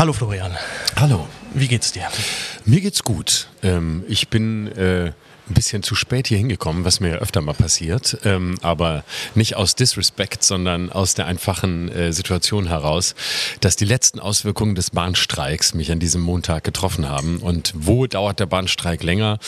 Hallo Florian. Hallo. Wie geht's dir? Mir geht's gut. Ähm, ich bin äh, ein bisschen zu spät hier hingekommen, was mir ja öfter mal passiert. Ähm, aber nicht aus Disrespect, sondern aus der einfachen äh, Situation heraus, dass die letzten Auswirkungen des Bahnstreiks mich an diesem Montag getroffen haben. Und wo dauert der Bahnstreik länger?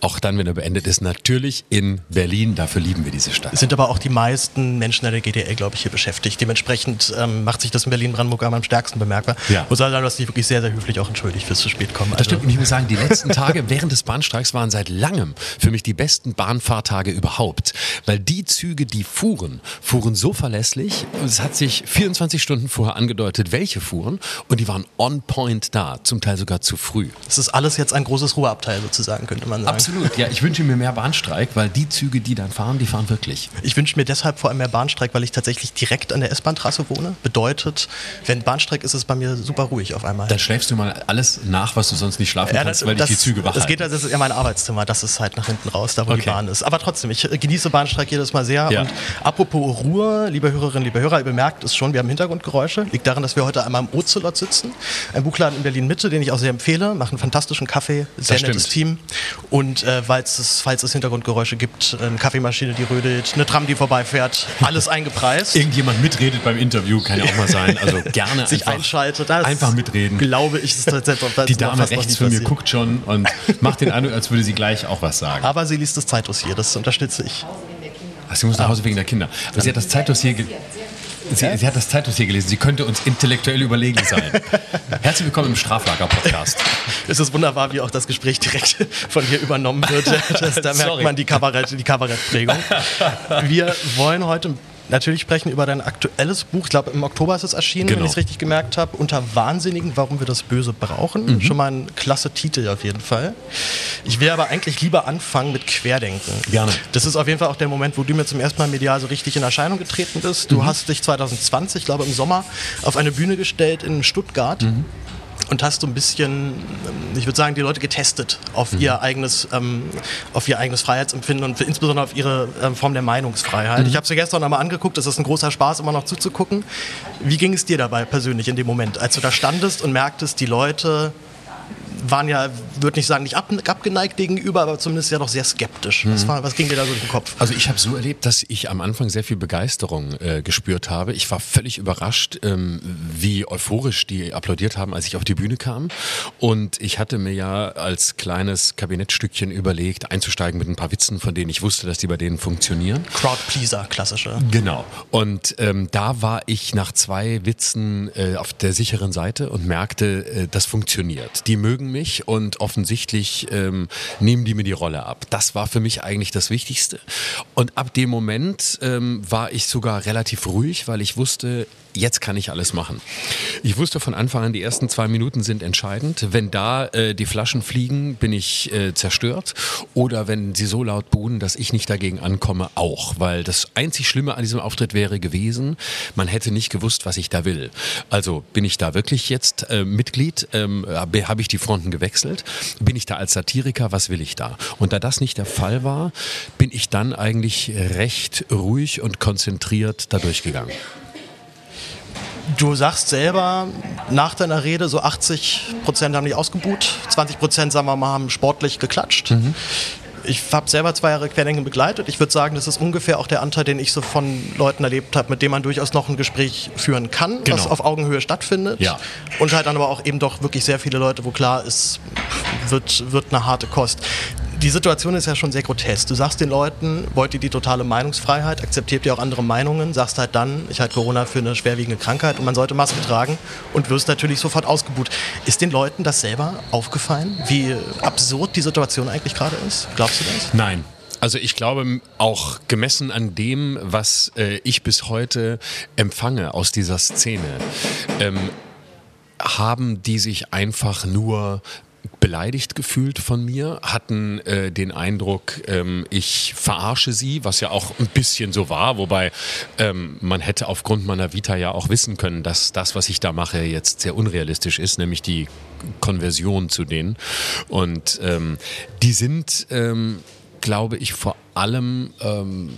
Auch dann, wenn er beendet ist, natürlich in Berlin. Dafür lieben wir diese Stadt. Es sind aber auch die meisten Menschen in der GDL, glaube ich, hier beschäftigt. Dementsprechend ähm, macht sich das in Berlin-Brandenburg am stärksten bemerkbar. Ja. Muss sagen, du hast dich wirklich sehr, sehr höflich auch entschuldigt fürs zu spät kommen. Das stimmt. Und ich muss sagen, die letzten Tage während des Bahnstreiks waren seit langem für mich die besten Bahnfahrtage überhaupt. Weil die Züge, die fuhren, fuhren so verlässlich. Es hat sich 24 Stunden vorher angedeutet, welche fuhren. Und die waren on point da, zum Teil sogar zu früh. Es ist alles jetzt ein großes Ruheabteil sozusagen, könnte man sagen. Absolut. Ja, ich wünsche mir mehr Bahnstreik, weil die Züge, die dann fahren, die fahren wirklich. Ich wünsche mir deshalb vor allem mehr Bahnstreik, weil ich tatsächlich direkt an der S-Bahn-Trasse wohne. Bedeutet, wenn Bahnstreik ist, ist es bei mir super ruhig auf einmal. Dann schläfst du mal alles nach, was du sonst nicht schlafen Ja, kannst, das, weil dich das, die Züge wach das geht, das ist ja mein Arbeitszimmer, das ist halt nach hinten raus, da wo die Okay. Bahn ist. Aber trotzdem, ich äh, genieße Bahnstreik jedes Mal sehr. Ja. Und apropos Ruhe, liebe Hörerinnen, liebe Hörer, ihr bemerkt es schon, wir haben Hintergrundgeräusche. Liegt daran, dass wir heute einmal im Ocelot sitzen, ein Buchladen in Berlin Mitte, den ich auch sehr empfehle, machen fantastischen Kaffee, sehr Das nettes Team. Und äh, es, falls es Hintergrundgeräusche gibt, eine Kaffeemaschine, die rödelt, eine Tram, die vorbeifährt, alles eingepreist. Irgendjemand mitredet beim Interview, kann ja auch mal sein. Also gerne sich einfach, einschaltet. Einfach mitreden. Glaube ich, ist tatsächlich das Die Dame rechts von mir guckt schon und macht den Eindruck, als würde sie gleich auch was sagen. Aber sie liest das Zeitdossier, das unterstütze ich. Ach, sie muss nach Hause wegen der Kinder. Aber sie hat das Zeitdossier Sie, sie hat das Zeitdossier gelesen. Sie könnte uns intellektuell überlegen sein. Herzlich willkommen im Straflager-Podcast. Es ist wunderbar, wie auch das Gespräch direkt von hier übernommen wird. Das, da merkt man die, Kabarett, die Kabarettprägung. Wir wollen heute natürlich sprechen über dein aktuelles Buch. Ich glaube, im Oktober ist es erschienen, wenn Genau. ich es richtig gemerkt habe. Unter Wahnsinnigen, warum wir das Böse brauchen. Mhm. Schon mal ein klasse Titel auf jeden Fall. Ich will aber eigentlich lieber anfangen mit Querdenken. Gerne. Das ist auf jeden Fall auch der Moment, wo du mir zum ersten Mal medial so richtig in Erscheinung getreten bist. Mhm. Du hast dich 2020, ich glaube im Sommer, auf eine Bühne gestellt in Stuttgart. Mhm. Und hast so ein bisschen, ähm, ich würde sagen, die Leute getestet auf ihr eigenes, ähm, auf ihr eigenes Freiheitsempfinden und insbesondere auf ihre ähm, Form der Meinungsfreiheit. Ich habe es mir gestern nochmal angeguckt, es ist ein großer Spaß, immer noch zuzugucken. Wie ging es dir dabei persönlich in dem Moment, als du da standest und merktest, die Leute waren ja, würde nicht sagen, nicht ab, abgeneigt gegenüber, aber zumindest ja doch sehr skeptisch. Was, war, was ging dir da so durch den Kopf? Also ich habe so erlebt, dass ich am Anfang sehr viel Begeisterung äh, gespürt habe. Ich war völlig überrascht, ähm, wie euphorisch die applaudiert haben, als ich auf die Bühne kam. Und ich hatte mir ja als kleines Kabinettstückchen überlegt, einzusteigen mit ein paar Witzen, von denen ich wusste, dass die bei denen funktionieren. Crowdpleaser, klassische. Genau. Und ähm, da war ich nach zwei Witzen äh, auf der sicheren Seite und merkte, äh, das funktioniert. Die mögen mich und offensichtlich ähm, nehmen die mir die Rolle ab. Das war für mich eigentlich das Wichtigste. Und ab dem Moment ähm, war ich sogar relativ ruhig, weil ich wusste, jetzt kann ich alles machen. Ich wusste von Anfang an, die ersten zwei Minuten sind entscheidend. Wenn da äh, die Flaschen fliegen, bin ich äh, zerstört. Oder wenn sie so laut buhen, dass ich nicht dagegen ankomme, auch. Weil das einzig Schlimme an diesem Auftritt wäre gewesen, man hätte nicht gewusst, was ich da will. Also bin ich da wirklich jetzt äh, Mitglied? Ähm, Habe hab ich die Fronten gewechselt? Bin ich da als Satiriker? Was will ich da? Und da das nicht der Fall war, bin ich dann eigentlich recht ruhig und konzentriert da durchgegangen. Du sagst selber nach deiner Rede, so 80 Prozent haben dich ausgebuht, 20 Prozent, sagen wir mal, haben sportlich geklatscht. Ich habe selber zwei Jahre Querdenken begleitet. Ich würde sagen, das ist ungefähr auch der Anteil, den ich so von Leuten erlebt habe, mit denen man durchaus noch ein Gespräch führen kann, was Genau. auf Augenhöhe stattfindet. Ja. Und halt dann aber auch eben doch wirklich sehr viele Leute, wo klar ist, wird, wird eine harte Kost. Die Situation ist ja schon sehr grotesk. Du sagst den Leuten, wollt ihr die totale Meinungsfreiheit, akzeptiert ihr auch andere Meinungen, sagst halt dann, ich halte Corona für eine schwerwiegende Krankheit und man sollte Maske tragen und wirst natürlich sofort ausgebuht. Ist den Leuten das selber aufgefallen, wie absurd die Situation eigentlich gerade ist? Glaubst du das? Nein. Also ich glaube auch gemessen an dem, was äh, ich bis heute empfange aus dieser Szene, ähm, haben die sich einfach nur beleidigt gefühlt von mir, hatten äh, den Eindruck, ähm, ich verarsche sie, was ja auch ein bisschen so war, wobei ähm, man hätte aufgrund meiner Vita ja auch wissen können, dass das, was ich da mache, jetzt sehr unrealistisch ist, nämlich die Konversion zu denen. Und ähm, die sind, ähm, glaube ich, vor allem ähm,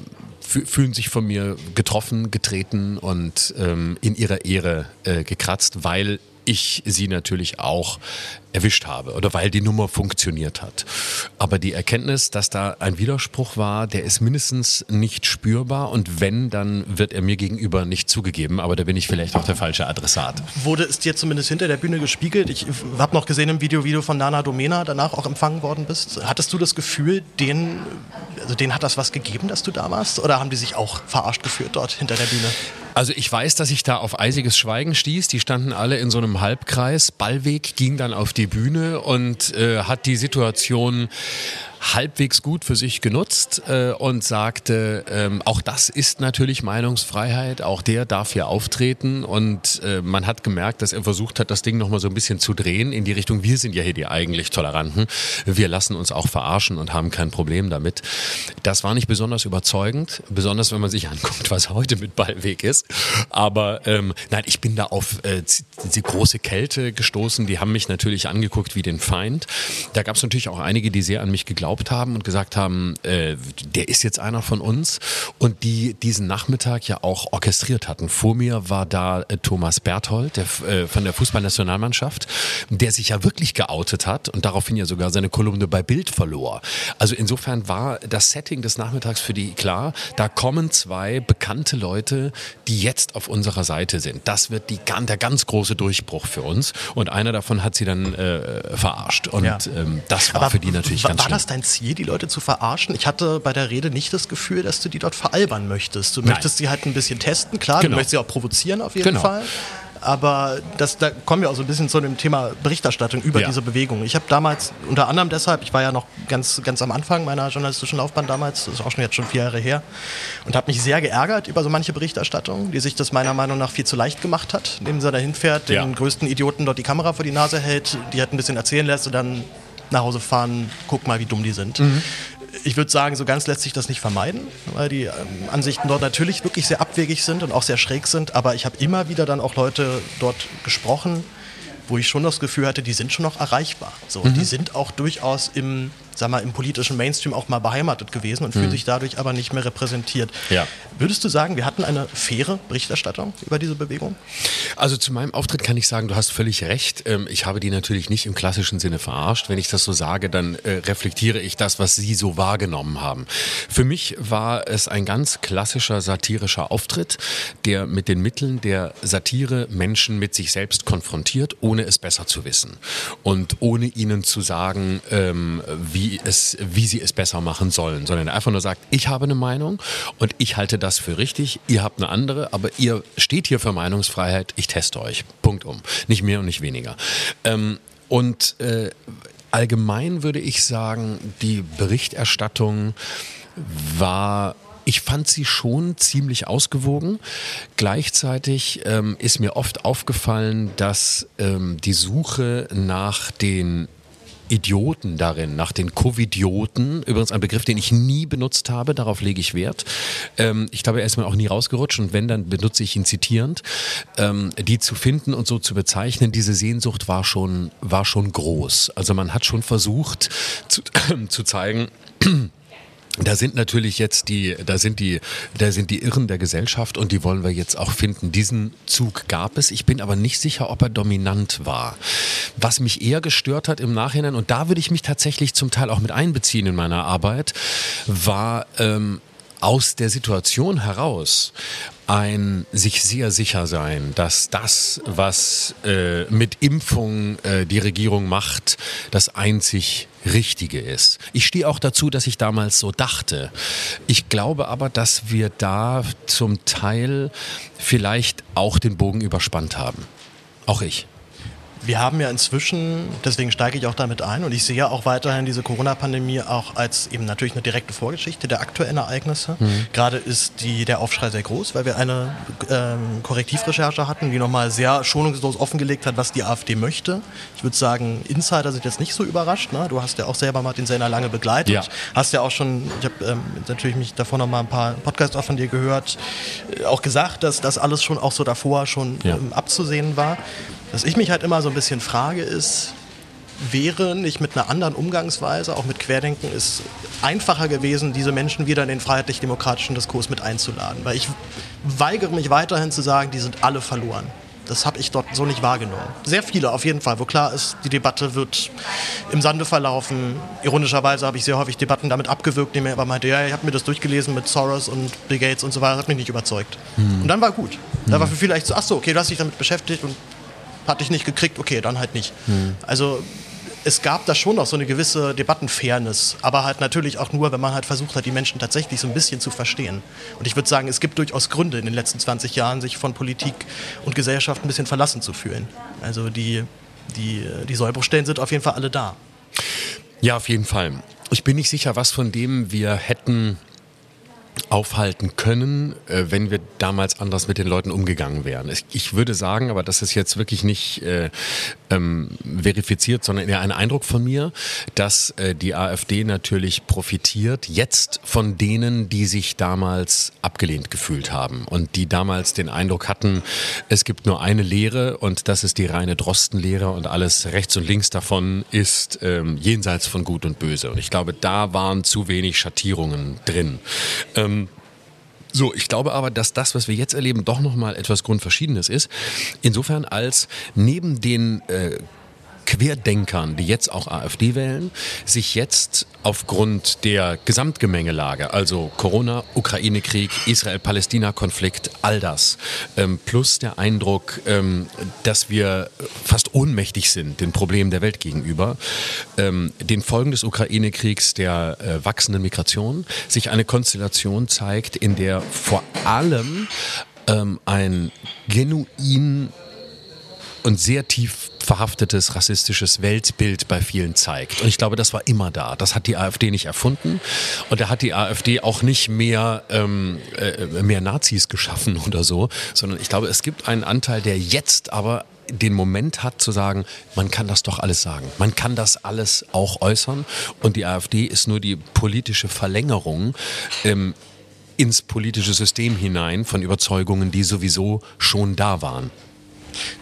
fü- fühlen sich von mir getroffen, getreten und ähm, in ihrer Ehre äh, gekratzt, weil ich sie natürlich auch erwischt habe oder weil die Nummer funktioniert hat. Aber die Erkenntnis, dass da ein Widerspruch war, der ist mindestens nicht spürbar und wenn, dann wird er mir gegenüber nicht zugegeben, aber da bin ich vielleicht auch der falsche Adressat. Wurde es dir zumindest hinter der Bühne gespiegelt? Ich habe noch gesehen im Video, wie du von Nana Domena danach auch empfangen worden bist. Hattest du das Gefühl, denen, also denen hat das was gegeben, dass du da warst? Oder haben die sich auch verarscht gefühlt dort hinter der Bühne? Also ich weiß, dass ich da auf eisiges Schweigen stieß. Die standen alle in so einem Halbkreis. Ballweg ging dann auf die Bühne und äh, hat die Situation halbwegs gut für sich genutzt äh, und sagte, ähm, auch das ist natürlich Meinungsfreiheit, auch der darf hier auftreten und äh, man hat gemerkt, dass er versucht hat, das Ding nochmal so ein bisschen zu drehen in die Richtung, wir sind ja hier die eigentlich Toleranten, wir lassen uns auch verarschen und haben kein Problem damit. Das war nicht besonders überzeugend, besonders wenn man sich anguckt, was heute mit Ballweg ist, aber ähm, nein, ich bin da auf äh, die große Kälte gestoßen, die haben mich natürlich angeguckt wie den Feind. Da gab es natürlich auch einige, die sehr an mich geglaubt geglaubt haben und gesagt haben, äh, der ist jetzt einer von uns und die diesen Nachmittag ja auch orchestriert hatten. Vor mir war da äh, Thomas Berthold der, äh, von der Fußballnationalmannschaft, der sich ja wirklich geoutet hat und daraufhin ja sogar seine Kolumne bei Bild verlor. Also insofern war das Setting des Nachmittags für die klar, da kommen zwei bekannte Leute, die jetzt auf unserer Seite sind. Das wird die, der ganz große Durchbruch für uns und einer davon hat sie dann äh, verarscht und ja. ähm, das war Aber für die natürlich war, ganz war schlimm. das dein Ziel, die Leute zu verarschen? Ich hatte bei der Rede nicht das Gefühl, dass du die dort veralbern möchtest. Du Nein. möchtest sie halt ein bisschen testen, klar, genau. du möchtest sie auch provozieren auf jeden genau. Fall aber das, da kommen wir auch so ein bisschen zu dem Thema Berichterstattung über ja. diese Bewegung. Ich habe damals unter anderem deshalb, ich war ja noch ganz, ganz am Anfang meiner journalistischen Laufbahn damals, das ist auch schon jetzt schon vier Jahre her, und habe mich sehr geärgert über so manche Berichterstattung, die sich das meiner Meinung nach viel zu leicht gemacht hat, indem sie da hinfährt, den ja. größten Idioten dort die Kamera vor die Nase hält, die halt ein bisschen erzählen lässt und dann nach Hause fahren, guck mal, wie dumm die sind. Mhm ich würde sagen, so ganz lässt sich das nicht vermeiden, weil die ähm, Ansichten dort natürlich wirklich sehr abwegig sind und auch sehr schräg sind. Aber ich habe immer wieder dann auch Leute dort gesprochen, wo ich schon das Gefühl hatte, die sind schon noch erreichbar. So, mhm. Die sind auch durchaus im sag mal, im politischen Mainstream auch mal beheimatet gewesen und fühlt mhm. sich dadurch aber nicht mehr repräsentiert. Ja. Würdest du sagen, wir hatten eine faire Berichterstattung über diese Bewegung? Also zu meinem Auftritt kann ich sagen, du hast völlig recht. Ähm, ich habe die natürlich nicht im klassischen Sinne verarscht. Wenn ich das so sage, dann äh, reflektiere ich das, was sie so wahrgenommen haben. Für mich war es ein ganz klassischer satirischer Auftritt, der mit den Mitteln der Satire Menschen mit sich selbst konfrontiert, ohne es besser zu wissen. Und ohne ihnen zu sagen, ähm, wie wie, es, wie sie es besser machen sollen, sondern einfach nur sagt, ich habe eine Meinung und ich halte das für richtig, ihr habt eine andere, aber ihr steht hier für Meinungsfreiheit, ich teste euch. Punkt um. Nicht mehr und nicht weniger. Ähm, und äh, allgemein würde ich sagen, die Berichterstattung war ich fand sie schon ziemlich ausgewogen. Gleichzeitig ähm, ist mir oft aufgefallen, dass ähm, die Suche nach den Idioten darin, nach den Covidioten, übrigens ein Begriff, den ich nie benutzt habe, darauf lege ich Wert. Ähm, ich glaube, er ist mir auch nie rausgerutscht und wenn, dann benutze ich ihn zitierend. Ähm, die zu finden und so zu bezeichnen, diese Sehnsucht war schon, war schon groß. Also man hat schon versucht zu, äh, zu zeigen, da sind natürlich jetzt die, da sind die, da sind die Irren der Gesellschaft und die wollen wir jetzt auch finden. Diesen Zug gab es. Ich bin aber nicht sicher, ob er dominant war. Was mich eher gestört hat im Nachhinein, und da würde ich mich tatsächlich zum Teil auch mit einbeziehen in meiner Arbeit, war ähm, aus der Situation heraus ein sich sehr sicher sein, dass das, was äh, mit Impfung äh, die Regierung macht, das einzig Richtige ist. Ich stehe auch dazu, dass ich damals so dachte. Ich glaube aber, dass wir da zum Teil vielleicht auch den Bogen überspannt haben. Auch ich. Wir haben ja inzwischen, deswegen steige ich auch damit ein, und ich sehe auch weiterhin diese Corona-Pandemie auch als eben natürlich eine direkte Vorgeschichte der aktuellen Ereignisse. Mhm. Gerade ist die, der Aufschrei sehr groß, weil wir eine ähm, Korrektivrecherche hatten, die nochmal sehr schonungslos offengelegt hat, was die AfD möchte. Ich würde sagen, Insider sind jetzt nicht so überrascht. Ne? Du hast ja auch selber Martin Sellner lange begleitet. Ja. Hast ja auch schon, ich habe ähm, natürlich mich davor noch mal ein paar Podcasts auch von dir gehört, äh, auch gesagt, dass das alles schon auch so davor schon ja. ähm, abzusehen war. Was ich mich halt immer so ein bisschen frage, ist, wäre nicht mit einer anderen Umgangsweise, auch mit Querdenken, ist einfacher gewesen, diese Menschen wieder in den freiheitlich-demokratischen Diskurs mit einzuladen. Weil ich weigere mich weiterhin zu sagen, die sind alle verloren. Das habe ich dort so nicht wahrgenommen. Sehr viele auf jeden Fall, wo klar ist, die Debatte wird im Sande verlaufen. Ironischerweise habe ich sehr häufig Debatten damit abgewürgt, indem er aber meinte, ja, ich habe mir das durchgelesen mit Soros und Bill Gates und so weiter, das hat mich nicht überzeugt. Hm. Und dann war gut. Hm. Da war für viele echt so, ach so, okay, du hast dich damit beschäftigt und hatte ich nicht gekriegt, okay, dann halt nicht. Hm. Also es gab da schon noch so eine gewisse Debattenfairness, aber halt natürlich auch nur, wenn man halt versucht hat, die Menschen tatsächlich so ein bisschen zu verstehen. Und ich würde sagen, es gibt durchaus Gründe in den letzten 20 Jahren, sich von Politik und Gesellschaft ein bisschen verlassen zu fühlen. Also die, die, die Sollbruchstellen sind auf jeden Fall alle da. Ja, auf jeden Fall. Ich bin nicht sicher, was von dem wir hätten aufhalten können, äh, wenn wir damals anders mit den Leuten umgegangen wären. Ich würde sagen, aber das ist jetzt wirklich nicht äh, ähm, verifiziert, sondern eher ein Eindruck von mir, dass äh, die AfD natürlich profitiert jetzt von denen, die sich damals abgelehnt gefühlt haben und die damals den Eindruck hatten, es gibt nur eine Lehre und das ist die reine Drostenlehre und alles rechts und links davon ist ähm, jenseits von Gut und Böse. Und ich glaube, da waren zu wenig Schattierungen drin. Ähm, so, ich glaube aber, dass das, was wir jetzt erleben, doch nochmal etwas Grundverschiedenes ist. Insofern als neben den äh, Querdenkern, die jetzt auch AfD wählen, sich jetzt aufgrund der Gesamtgemengelage, also Corona, Ukraine-Krieg, Israel-Palästina-Konflikt, all das, ähm, plus der Eindruck, ähm, dass wir fast ohnmächtig sind den Problemen der Welt gegenüber, ähm, den Folgen des Ukraine-Kriegs, der äh, wachsenden Migration, sich eine Konstellation zeigt, in der vor allem ähm, ein genuin und sehr tief verhaftetes rassistisches Weltbild bei vielen zeigt. Und ich glaube, das war immer da. Das hat die AfD nicht erfunden. Und da hat die AfD auch nicht mehr, ähm, äh, mehr Nazis geschaffen oder so, sondern ich glaube, es gibt einen Anteil, der jetzt aber den Moment hat zu sagen, man kann das doch alles sagen. Man kann das alles auch äußern. Und die AfD ist nur die politische Verlängerung. Ähm, ins politische System hinein von Überzeugungen, die sowieso schon da waren.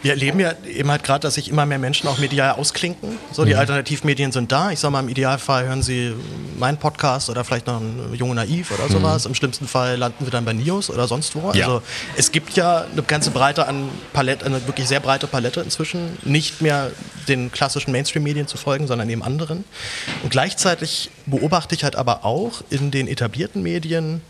Wir erleben ja eben halt gerade, dass sich immer mehr Menschen auch medial ausklinken. So, die mhm. Alternativmedien sind da. Ich sage mal, im Idealfall hören sie meinen Podcast oder vielleicht noch einen Junge Naiv oder mhm. sowas. Im schlimmsten Fall landen wir dann bei Nios oder sonst wo. Ja. Also es gibt ja eine ganze Breite an Palette, eine wirklich sehr breite Palette inzwischen. Nicht mehr den klassischen Mainstream-Medien zu folgen, sondern eben anderen. Und gleichzeitig beobachte ich halt aber auch in den etablierten Medien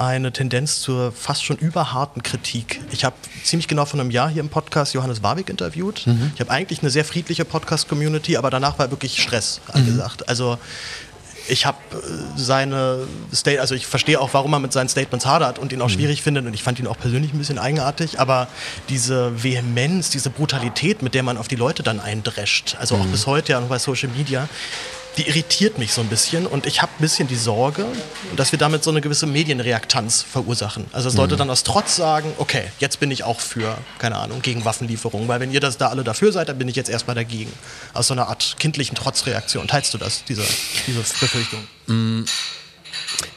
eine Tendenz zur fast schon überharten Kritik. Ich habe ziemlich genau vor einem Jahr hier im Podcast Johannes Warwick interviewt. Mhm. Ich habe eigentlich eine sehr friedliche Podcast-Community, aber danach war wirklich Stress angesagt. Mhm. Also ich habe äh, seine State, also ich verstehe auch, warum er mit seinen Statements hadert und ihn auch mhm. schwierig findet und ich fand ihn auch persönlich ein bisschen eigenartig, aber diese Vehemenz, diese Brutalität, mit der man auf die Leute dann eindrescht, also auch mhm. bis heute ja noch bei Social Media, die irritiert mich so ein bisschen und ich habe ein bisschen die Sorge, dass wir damit so eine gewisse Medienreaktanz verursachen. Also dass Leute mhm. dann aus Trotz sagen, okay, jetzt bin ich auch für, keine Ahnung, gegen Waffenlieferungen, weil wenn ihr das da alle dafür seid, dann bin ich jetzt erstmal dagegen. Aus so einer Art kindlichen Trotzreaktion. Teilst du das, diese, diese Befürchtung? Mhm.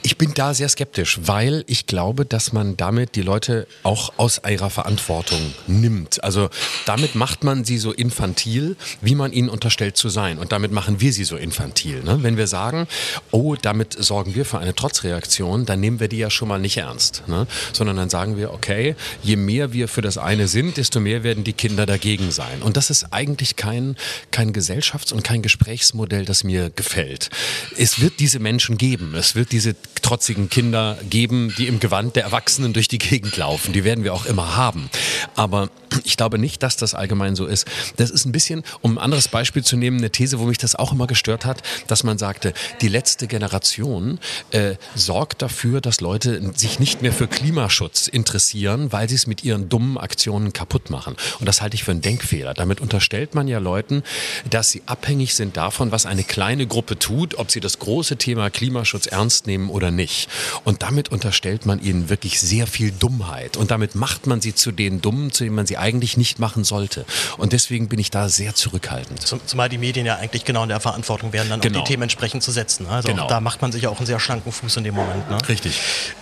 Ich bin da sehr skeptisch, weil ich glaube, dass man damit die Leute auch aus ihrer Verantwortung nimmt. Also damit macht man sie so infantil, wie man ihnen unterstellt zu sein. Und damit machen wir sie so infantil. Ne? Wenn wir sagen, oh, damit sorgen wir für eine Trotzreaktion, dann nehmen wir die ja schon mal nicht ernst. Ne? Sondern dann sagen wir, okay, je mehr wir für das eine sind, desto mehr werden die Kinder dagegen sein. Und das ist eigentlich kein, kein Gesellschafts- und kein Gesprächsmodell, das mir gefällt. Es wird diese Menschen geben. Es wird diese trotzigen Kinder geben, die im Gewand der Erwachsenen durch die Gegend laufen. Die werden wir auch immer haben. Aber ich glaube nicht, dass das allgemein so ist. Das ist ein bisschen, um ein anderes Beispiel zu nehmen, eine These, wo mich das auch immer gestört hat, dass man sagte, die letzte Generation äh, sorgt dafür, dass Leute sich nicht mehr für Klimaschutz interessieren, weil sie es mit ihren dummen Aktionen kaputt machen. Und das halte ich für einen Denkfehler. Damit unterstellt man ja Leuten, dass sie abhängig sind davon, was eine kleine Gruppe tut, ob sie das große Thema Klimaschutz ernst nehmen oder nicht. Und damit unterstellt man ihnen wirklich sehr viel Dummheit. Und damit macht man sie zu den Dummen, zu denen man sie eigentlich nicht machen sollte. Und deswegen bin ich da sehr zurückhaltend. zumal die Medien ja eigentlich genau in der Verantwortung wären, dann genau. auch die Themen entsprechend zu setzen. Also genau. da macht man sich ja auch einen sehr schlanken Fuß in dem Moment. Ne? Richtig.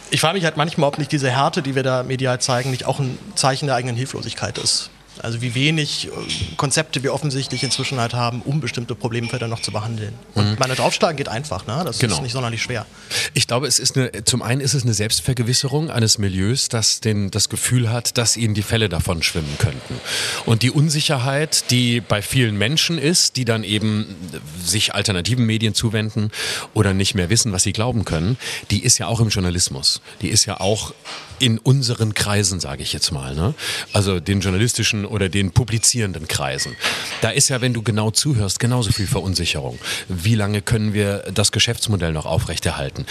Ich frage mich halt manchmal, ob nicht diese Härte, die wir da medial zeigen, nicht auch ein Zeichen der eigenen Hilflosigkeit ist. Also wie wenig äh, Konzepte wir offensichtlich inzwischen halt haben, um bestimmte Problemfelder noch zu behandeln. Und mhm. meine draufschlagen geht einfach, ne? Das genau. ist nicht sonderlich schwer. Ich glaube, es ist eine, zum einen ist es eine Selbstvergewisserung eines Milieus, das den, das Gefühl hat, dass ihnen die Fälle davon schwimmen könnten. Und die Unsicherheit, die bei vielen Menschen ist, die dann eben sich alternativen Medien zuwenden oder nicht mehr wissen, was sie glauben können, die ist ja auch im Journalismus. Die ist ja auch in unseren Kreisen, sage ich jetzt mal. Ne? Also den journalistischen oder den publizierenden Kreisen. Da ist ja, wenn du genau zuhörst, genauso viel Verunsicherung. Wie lange können wir das Geschäftsmodell noch aufrechterhalten?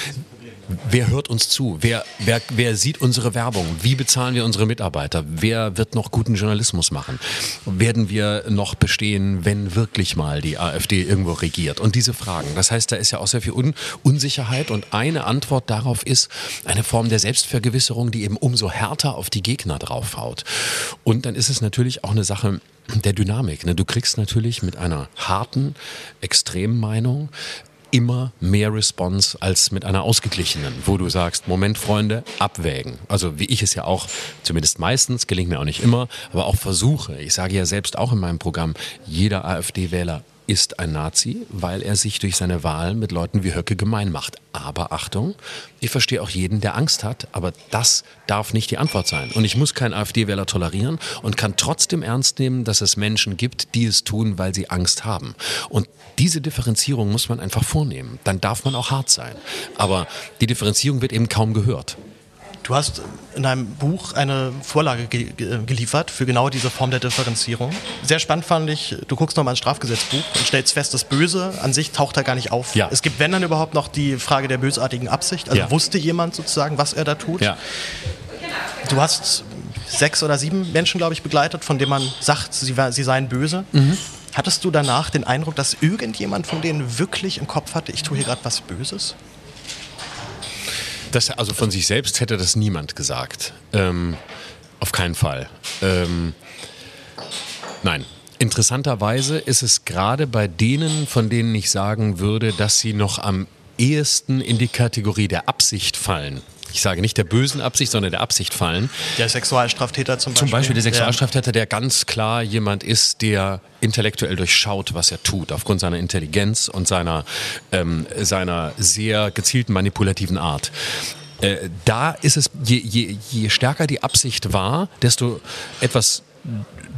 Wer hört uns zu? Wer, wer, wer sieht unsere Werbung? Wie bezahlen wir unsere Mitarbeiter? Wer wird noch guten Journalismus machen? Werden wir noch bestehen, wenn wirklich mal die AfD irgendwo regiert? Und diese Fragen. Das heißt, da ist ja auch sehr viel Un Unsicherheit und eine Antwort darauf ist eine Form der Selbstvergewisserung, die eben umso härter auf die Gegner draufhaut. Und dann ist es natürlich auch eine Sache, der Dynamik. Ne? Du kriegst natürlich mit einer harten Extremmeinung immer mehr Response als mit einer ausgeglichenen, wo du sagst, Moment, Freunde, abwägen. Also wie ich es ja auch, zumindest meistens, gelingt mir auch nicht immer, aber auch versuche. Ich sage ja selbst auch in meinem Programm, jeder AfD-Wähler ist ein Nazi, weil er sich durch seine Wahl mit Leuten wie Höcke gemein macht. Aber Achtung, ich verstehe auch jeden, der Angst hat, aber das darf nicht die Antwort sein. Und ich muss keinen AfD-Wähler tolerieren und kann trotzdem ernst nehmen, dass es Menschen gibt, die es tun, weil sie Angst haben. Und diese Differenzierung muss man einfach vornehmen. Dann darf man auch hart sein. Aber die Differenzierung wird eben kaum gehört. Du hast in deinem Buch eine Vorlage ge geliefert für genau diese Form der Differenzierung. Sehr spannend fand ich, du guckst nochmal ins Strafgesetzbuch und stellst fest, das Böse an sich taucht da gar nicht auf. Ja. Es gibt, wenn dann überhaupt noch die Frage der bösartigen Absicht. Also ja. wusste jemand sozusagen, was er da tut? Ja. Du hast sechs oder sieben Menschen, glaube ich, begleitet, von denen man sagt, sie, sie seien böse. Mhm. Hattest du danach den Eindruck, dass irgendjemand von denen wirklich im Kopf hatte, ich tue hier gerade was Böses? Das, also von sich selbst hätte das niemand gesagt. Ähm, auf keinen Fall. Ähm, nein. Interessanterweise ist es gerade bei denen, von denen ich sagen würde, dass sie noch am ehesten in die Kategorie der Absicht fallen, ich sage nicht der bösen Absicht, sondern der Absicht fallen. Der Sexualstraftäter zum Beispiel. Zum Beispiel der Sexualstraftäter, der ganz klar jemand ist, der intellektuell durchschaut, was er tut, aufgrund seiner Intelligenz und seiner, ähm, seiner sehr gezielten manipulativen Art. Äh, da ist es, je, je, je stärker die Absicht war, desto etwas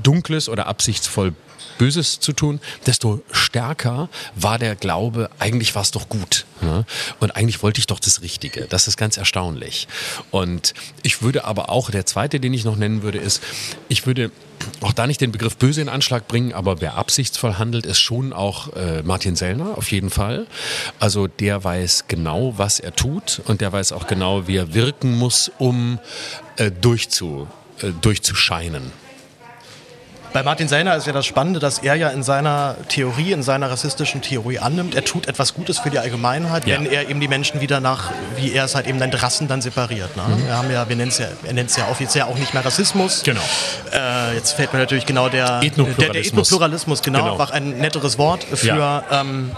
Dunkles oder absichtsvoll Böses zu tun, desto stärker war der Glaube, eigentlich war es doch gut. Ne? Und eigentlich wollte ich doch das Richtige. Das ist ganz erstaunlich. Und ich würde aber auch, der zweite, den ich noch nennen würde, ist, ich würde auch da nicht den Begriff böse in Anschlag bringen, aber wer absichtsvoll handelt, ist schon auch äh, Martin Sellner, auf jeden Fall. Also der weiß genau, was er tut und der weiß auch genau, wie er wirken muss, um äh, durchzu, äh, durchzuscheinen. Bei Martin Sellner ist ja das Spannende, dass er ja in seiner Theorie, in seiner rassistischen Theorie annimmt, er tut etwas Gutes für die Allgemeinheit, ja. wenn er eben die Menschen wieder nach, wie er es halt eben nennt, Rassen dann separiert. Ne? Mhm. Wir haben ja, wir nennen es ja, er nennt es ja offiziell auch nicht mehr Rassismus. Genau. Äh, jetzt fällt mir natürlich genau der Ethnopluralismus, der, der Ethnopluralismus genau, genau, einfach ein netteres Wort für ja. ähm,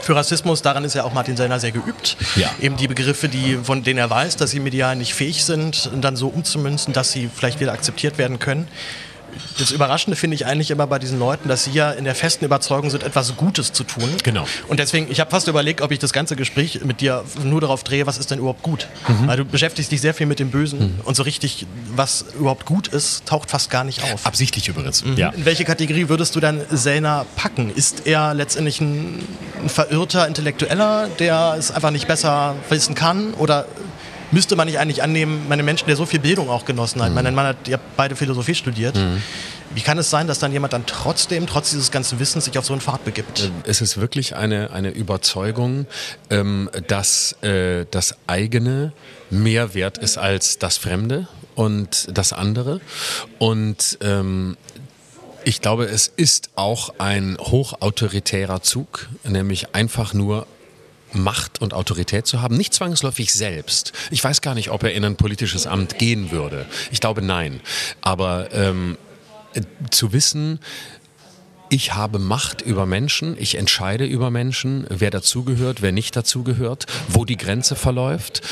für Rassismus, daran ist ja auch Martin Sellner sehr geübt. Ja. Eben die Begriffe, die, von denen er weiß, dass sie medial nicht fähig sind, dann so umzumünzen, dass sie vielleicht wieder akzeptiert werden können das Überraschende finde ich eigentlich immer bei diesen Leuten, dass sie ja in der festen Überzeugung sind, etwas Gutes zu tun. Genau. Und deswegen, ich habe fast überlegt, ob ich das ganze Gespräch mit dir nur darauf drehe, was ist denn überhaupt gut? Mhm. Weil du beschäftigst dich sehr viel mit dem Bösen mhm. und so richtig, was überhaupt gut ist, taucht fast gar nicht auf. Absichtlich übrigens. Mhm. Ja. In welche Kategorie würdest du dann Selner packen? Ist er letztendlich ein, ein verirrter Intellektueller, der es einfach nicht besser wissen kann? Oder müsste man nicht eigentlich annehmen, meine Menschen, der so viel Bildung auch genossen hat. Mhm. Mein Mann hat ja beide Philosophie studiert. Mhm. Wie kann es sein, dass dann jemand dann trotzdem, trotz dieses ganzen Wissens, sich auf so einen Pfad begibt? Äh, es ist wirklich eine, eine Überzeugung, ähm, dass äh, das eigene mehr wert ist als das Fremde und das andere. Und ähm, ich glaube, es ist auch ein hochautoritärer Zug, nämlich einfach nur Macht und Autorität zu haben, nicht zwangsläufig selbst. Ich weiß gar nicht, ob er in ein politisches Amt gehen würde. Ich glaube nein. Aber ähm, zu wissen, ich habe Macht über Menschen, ich entscheide über Menschen, wer dazugehört, wer nicht dazugehört, wo die Grenze verläuft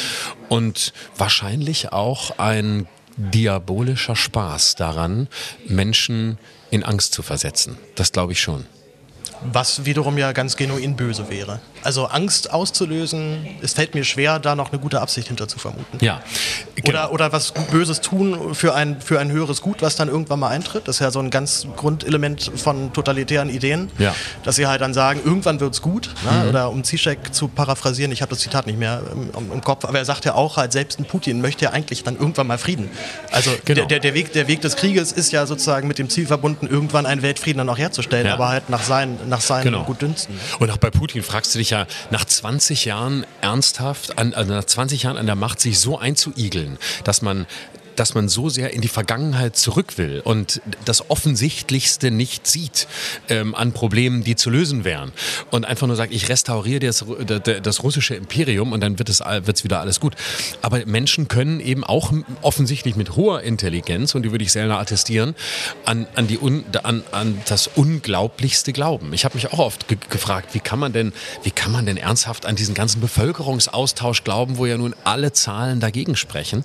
und wahrscheinlich auch ein diabolischer Spaß daran, Menschen in Angst zu versetzen. Das glaube ich schon. Was wiederum ja ganz genuin böse wäre. Also Angst auszulösen, es fällt mir schwer, da noch eine gute Absicht hinter zu vermuten. Ja. Genau. Oder, oder was Böses tun für ein, für ein höheres Gut, was dann irgendwann mal eintritt. Das ist ja so ein ganz Grundelement von totalitären Ideen. Ja. Dass sie halt dann sagen, irgendwann wird es gut. Ne? Mhm. Oder um Zizek zu paraphrasieren, ich habe das Zitat nicht mehr im, im, Kopf, aber er sagt ja auch halt, selbst ein Putin möchte ja eigentlich dann irgendwann mal Frieden. Also genau. der, der, Weg, der Weg des Krieges ist ja sozusagen mit dem Ziel verbunden, irgendwann einen Weltfrieden dann auch herzustellen, ja. aber halt nach seinen, nach seinen genau. Gutdünsten. Und auch bei Putin fragst du dich ja nach 20 Jahren ernsthaft, an, also nach 20 Jahren an der Macht sich so einzuigeln, dass man dass man so sehr in die Vergangenheit zurück will und das Offensichtlichste nicht sieht ähm, an Problemen, die zu lösen wären. Und einfach nur sagt, ich restauriere das, das russische Imperium und dann wird es wird's wieder alles gut. Aber Menschen können eben auch offensichtlich mit hoher Intelligenz, und die würde ich selber attestieren, an, an, die Un, an, an das Unglaublichste glauben. Ich habe mich auch oft ge gefragt, wie kann man denn, wie kann man denn ernsthaft an diesen ganzen Bevölkerungsaustausch glauben, wo ja nun alle Zahlen dagegen sprechen.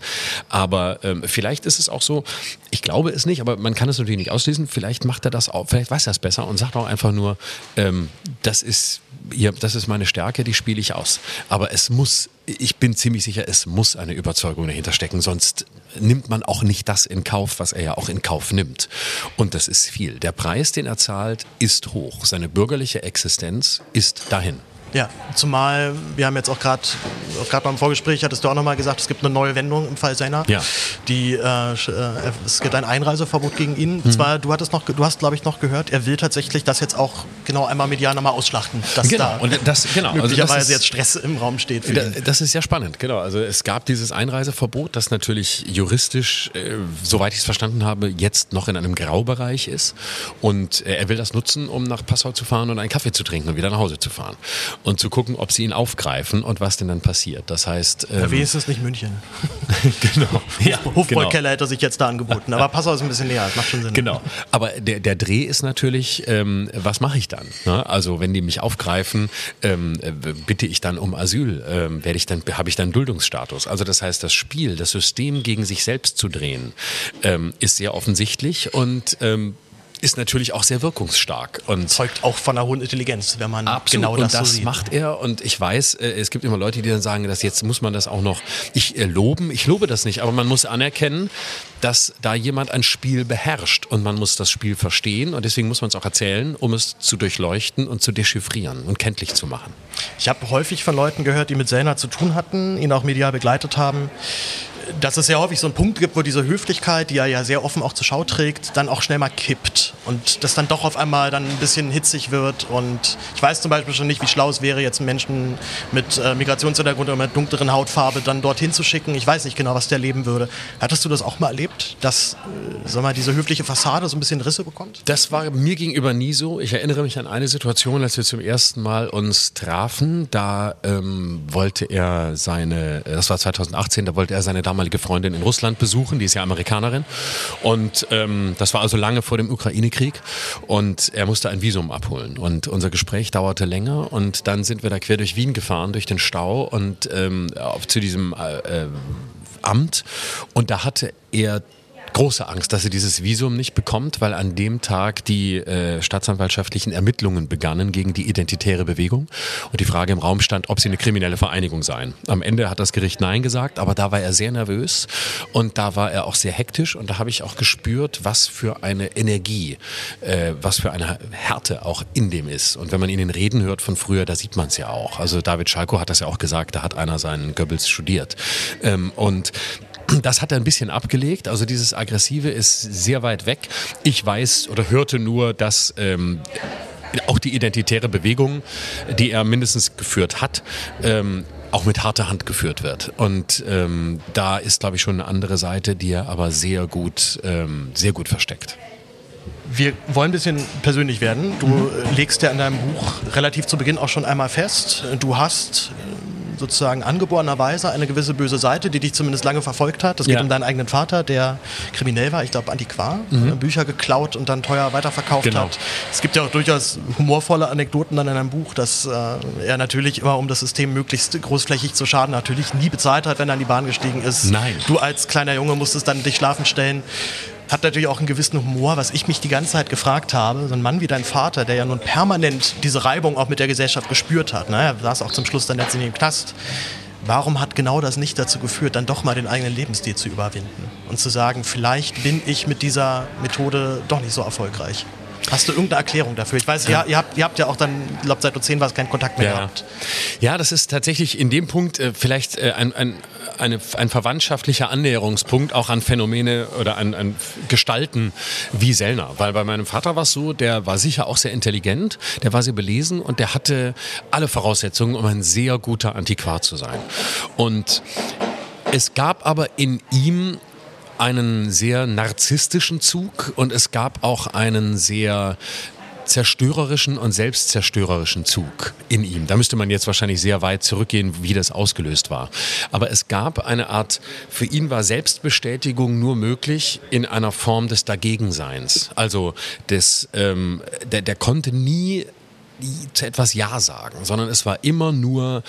Aber ähm, ähm, vielleicht ist es auch so, ich glaube es nicht, aber man kann es natürlich nicht ausschließen. Vielleicht macht er das auch, vielleicht weiß er es besser und sagt auch einfach nur, ähm, das ist hier, das ist meine Stärke, die spiele ich aus. Aber es muss, ich bin ziemlich sicher, es muss eine Überzeugung dahinter stecken, sonst nimmt man auch nicht das in Kauf, was er ja auch in Kauf nimmt. Und das ist viel. Der Preis, den er zahlt, ist hoch. Seine bürgerliche Existenz ist dahin. Ja, zumal wir haben jetzt auch gerade gerade beim Vorgespräch hattest du auch nochmal gesagt, es gibt eine neue Wendung im Fall Senna. Ja. Die äh, äh, es gibt ein Einreiseverbot gegen ihn. Mhm. Zwar du hattest noch du hast glaube ich noch gehört, er will tatsächlich das jetzt auch genau einmal medial nochmal ausschlachten, dass genau. da und das genau möglicherweise also das ist, jetzt Stress im Raum steht. Für da, ihn. Das ist ja spannend, genau. Also es gab dieses Einreiseverbot, das natürlich juristisch, äh, soweit ich es verstanden habe, jetzt noch in einem Graubereich ist und äh, er will das nutzen, um nach Passau zu fahren und einen Kaffee zu trinken und wieder nach Hause zu fahren und zu gucken, ob sie ihn aufgreifen und was denn dann passiert. Das heißt. Ähm, ja, wie ist es nicht München? genau. Ja, Hofbräukeller genau. hätte sich jetzt da angeboten. Aber Passau ist ein bisschen näher, das macht schon Sinn. Genau. Aber der, der Dreh ist natürlich, ähm, was mache ich dann? Ne? Also, wenn die mich aufgreifen, ähm, bitte ich dann um Asyl, ähm, werde ich dann, habe ich dann Duldungsstatus. Also, das heißt, das Spiel, das System gegen sich selbst zu drehen, ähm, ist sehr offensichtlich und ähm, ist natürlich auch sehr wirkungsstark und zeugt auch von einer hohen Intelligenz, wenn man absolut, genau das, und das so macht er. Und ich weiß, äh, es gibt immer Leute, die dann sagen, dass jetzt muss man das auch noch ich äh, loben, ich lobe das nicht, aber man muss anerkennen, dass da jemand ein Spiel beherrscht und man muss das Spiel verstehen. Und deswegen muss man es auch erzählen, um es zu durchleuchten und zu dechiffrieren und kenntlich zu machen. Ich habe häufig von Leuten gehört, die mit Selner zu tun hatten, ihn auch medial begleitet haben, dass es sehr häufig so einen Punkt gibt, wo diese Höflichkeit, die er ja sehr offen auch zur Schau trägt, dann auch schnell mal kippt und das dann doch auf einmal dann ein bisschen hitzig wird. Und ich weiß zum Beispiel schon nicht, wie schlau es wäre, jetzt Menschen mit äh, Migrationshintergrund oder mit dunkleren Hautfarbe dann dorthin zu schicken. Ich weiß nicht genau, was der leben würde. Hattest du das auch mal erlebt, dass äh, sag mal, diese höfliche Fassade so ein bisschen Risse bekommt? Das war mir gegenüber nie so. Ich erinnere mich an eine Situation, als wir zum ersten Mal uns trafen. Da ähm, wollte er seine, das war 2018, da wollte er seine damalige damalige Freundin in Russland besuchen, die ist ja Amerikanerin. Und ähm, das war also lange vor dem Ukraine-Krieg. Und er musste ein Visum abholen. Und unser Gespräch dauerte länger. Und dann sind wir da quer durch Wien gefahren, durch den Stau und ähm, auf, zu diesem äh, äh Amt. Und da hatte er große Angst, dass sie dieses Visum nicht bekommt, weil an dem Tag die äh, staatsanwaltschaftlichen Ermittlungen begannen gegen die identitäre Bewegung und die Frage im Raum stand, ob sie eine kriminelle Vereinigung seien. Am Ende hat das Gericht Nein gesagt, aber da war er sehr nervös und da war er auch sehr hektisch und da habe ich auch gespürt, was für eine Energie, äh, was für eine Härte auch in dem ist. Und wenn man ihn in Reden hört von früher, da sieht man es ja auch. Also David Schalko hat das ja auch gesagt, da hat einer seinen Goebbels studiert. Ähm, und das hat er ein bisschen abgelegt. Also dieses Aggressive ist sehr weit weg. Ich weiß oder hörte nur, dass ähm, auch die identitäre Bewegung, die er mindestens geführt hat, ähm, auch mit harter Hand geführt wird. Und ähm, da ist, glaube ich, schon eine andere Seite, die er aber sehr gut, ähm, sehr gut versteckt. Wir wollen ein bisschen persönlich werden. Du mhm. legst ja in deinem Buch relativ zu Beginn auch schon einmal fest, du hast sozusagen angeborenerweise eine gewisse böse Seite, die dich zumindest lange verfolgt hat. Es geht Ja. um deinen eigenen Vater, der kriminell war, ich glaube Antiquar, äh, Bücher geklaut und dann teuer weiterverkauft Mhm. Genau. hat. Es gibt ja auch durchaus humorvolle Anekdoten dann in einem Buch, dass äh, er natürlich immer, um das System möglichst großflächig zu schaden, natürlich nie bezahlt hat, wenn er an die Bahn gestiegen ist. Nein. Du als kleiner Junge musstest dann dich schlafen stellen. Hat natürlich auch einen gewissen Humor, was ich mich die ganze Zeit gefragt habe. So ein Mann wie dein Vater, der ja nun permanent diese Reibung auch mit der Gesellschaft gespürt hat. Ne? Er saß auch zum Schluss dann letztendlich im Knast. Warum hat genau das nicht dazu geführt, dann doch mal den eigenen Lebensstil zu überwinden und zu sagen, vielleicht bin ich mit dieser Methode doch nicht so erfolgreich? Hast du irgendeine Erklärung dafür? Ich weiß, ja, ihr, habt, ihr habt ja auch dann, ich glaube, seit du zehn warst, keinen Kontakt mehr Ja. gehabt. ja, das ist tatsächlich in dem Punkt äh, vielleicht äh, ein, ein, eine, ein verwandtschaftlicher Annäherungspunkt auch an Phänomene oder an, an Gestalten wie Sellner. Weil bei meinem Vater war es so, der war sicher auch sehr intelligent, der war sehr belesen und der hatte alle Voraussetzungen, um ein sehr guter Antiquar zu sein. Und es gab aber in ihm einen sehr narzisstischen Zug und es gab auch einen sehr zerstörerischen und selbstzerstörerischen Zug in ihm. Da müsste man jetzt wahrscheinlich sehr weit zurückgehen, wie das ausgelöst war. Aber es gab eine Art, für ihn war Selbstbestätigung nur möglich in einer Form des Dagegenseins. Also des, ähm, der, der konnte nie nie zu etwas Ja sagen, sondern es war immer nur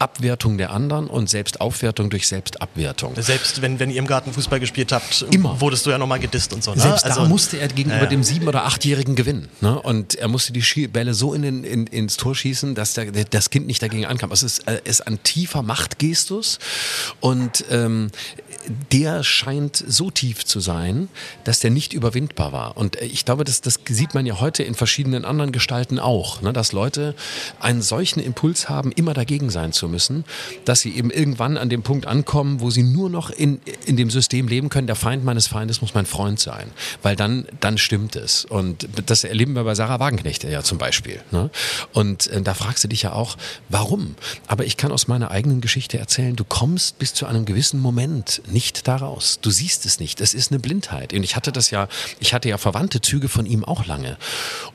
Abwertung der anderen und Selbstaufwertung durch Selbstabwertung. Selbst wenn, wenn ihr im Garten Fußball gespielt habt, Immer. wurdest du ja nochmal gedisst und so. Ne? Selbst Also- da musste er gegenüber ja. dem sieben- oder achtjährigen gewinnen. Ne? Und er musste die Bälle so in den, in, ins Tor schießen, dass der, das Kind nicht dagegen ankam. Es ist, äh, ist ein tiefer Machtgestus und ähm, der scheint so tief zu sein, dass der nicht überwindbar war. Und äh, ich glaube, das, das sieht man ja heute in verschiedenen anderen Gestalten auch, ne? dass Leute einen solchen Impuls haben, immer dagegen sein zu müssen, dass sie eben irgendwann an dem Punkt ankommen, wo sie nur noch in, in dem System leben können, der Feind meines Feindes muss mein Freund sein. Weil dann, dann stimmt es. Und das erleben wir bei Sarah Wagenknecht ja zum Beispiel. Ne? Und äh, da fragst du dich ja auch, warum? Aber ich kann aus meiner eigenen Geschichte erzählen, du kommst bis zu einem gewissen Moment nicht da raus. Du siehst es nicht. Es ist eine Blindheit. Und ich hatte das ja, ich hatte ja verwandte Züge von ihm auch lange.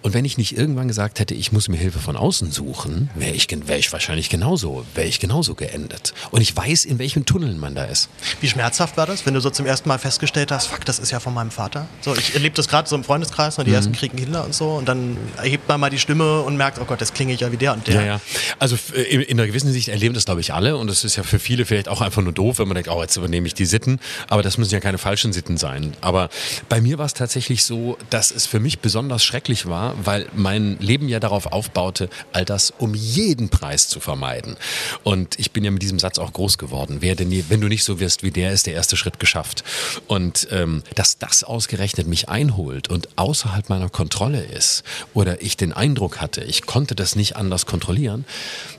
Und wenn ich nicht irgendwann gesagt hätte, ich muss mir Hilfe von außen suchen, wäre ich, wär ich wahrscheinlich genauso, wäre ich genauso geendet. Und ich weiß, in welchen Tunneln man da ist. Wie schmerzhaft war das, wenn du so zum ersten Mal festgestellt hast, fuck, das ist ja von meinem Vater? So, ich erlebe das gerade so im Freundeskreis, ne, Mhm. die ersten kriegen Kinder und so, und dann erhebt man mal die Stimme und merkt, oh Gott, das klinge ich ja wie der und der. Ja, ja. Also f- in, in einer gewissen Sicht erleben das, glaube ich, alle. Und es ist ja für viele vielleicht auch einfach nur doof, wenn man denkt, oh, jetzt übernehme ich die Sitten. Aber das müssen ja keine falschen Sitten sein. Aber bei mir war es tatsächlich so, dass es für mich besonders schrecklich war, weil mein Leben ja darauf aufbaute, all das um jeden Preis zu vermeiden. Und ich bin ja mit diesem Satz auch groß geworden. Wer denn, wenn du nicht so wirst wie der, ist der erste Schritt geschafft. Und ähm, dass das ausgerechnet mich einholt und außerhalb meiner Kontrolle ist oder ich den Eindruck hatte, ich konnte das nicht anders kontrollieren,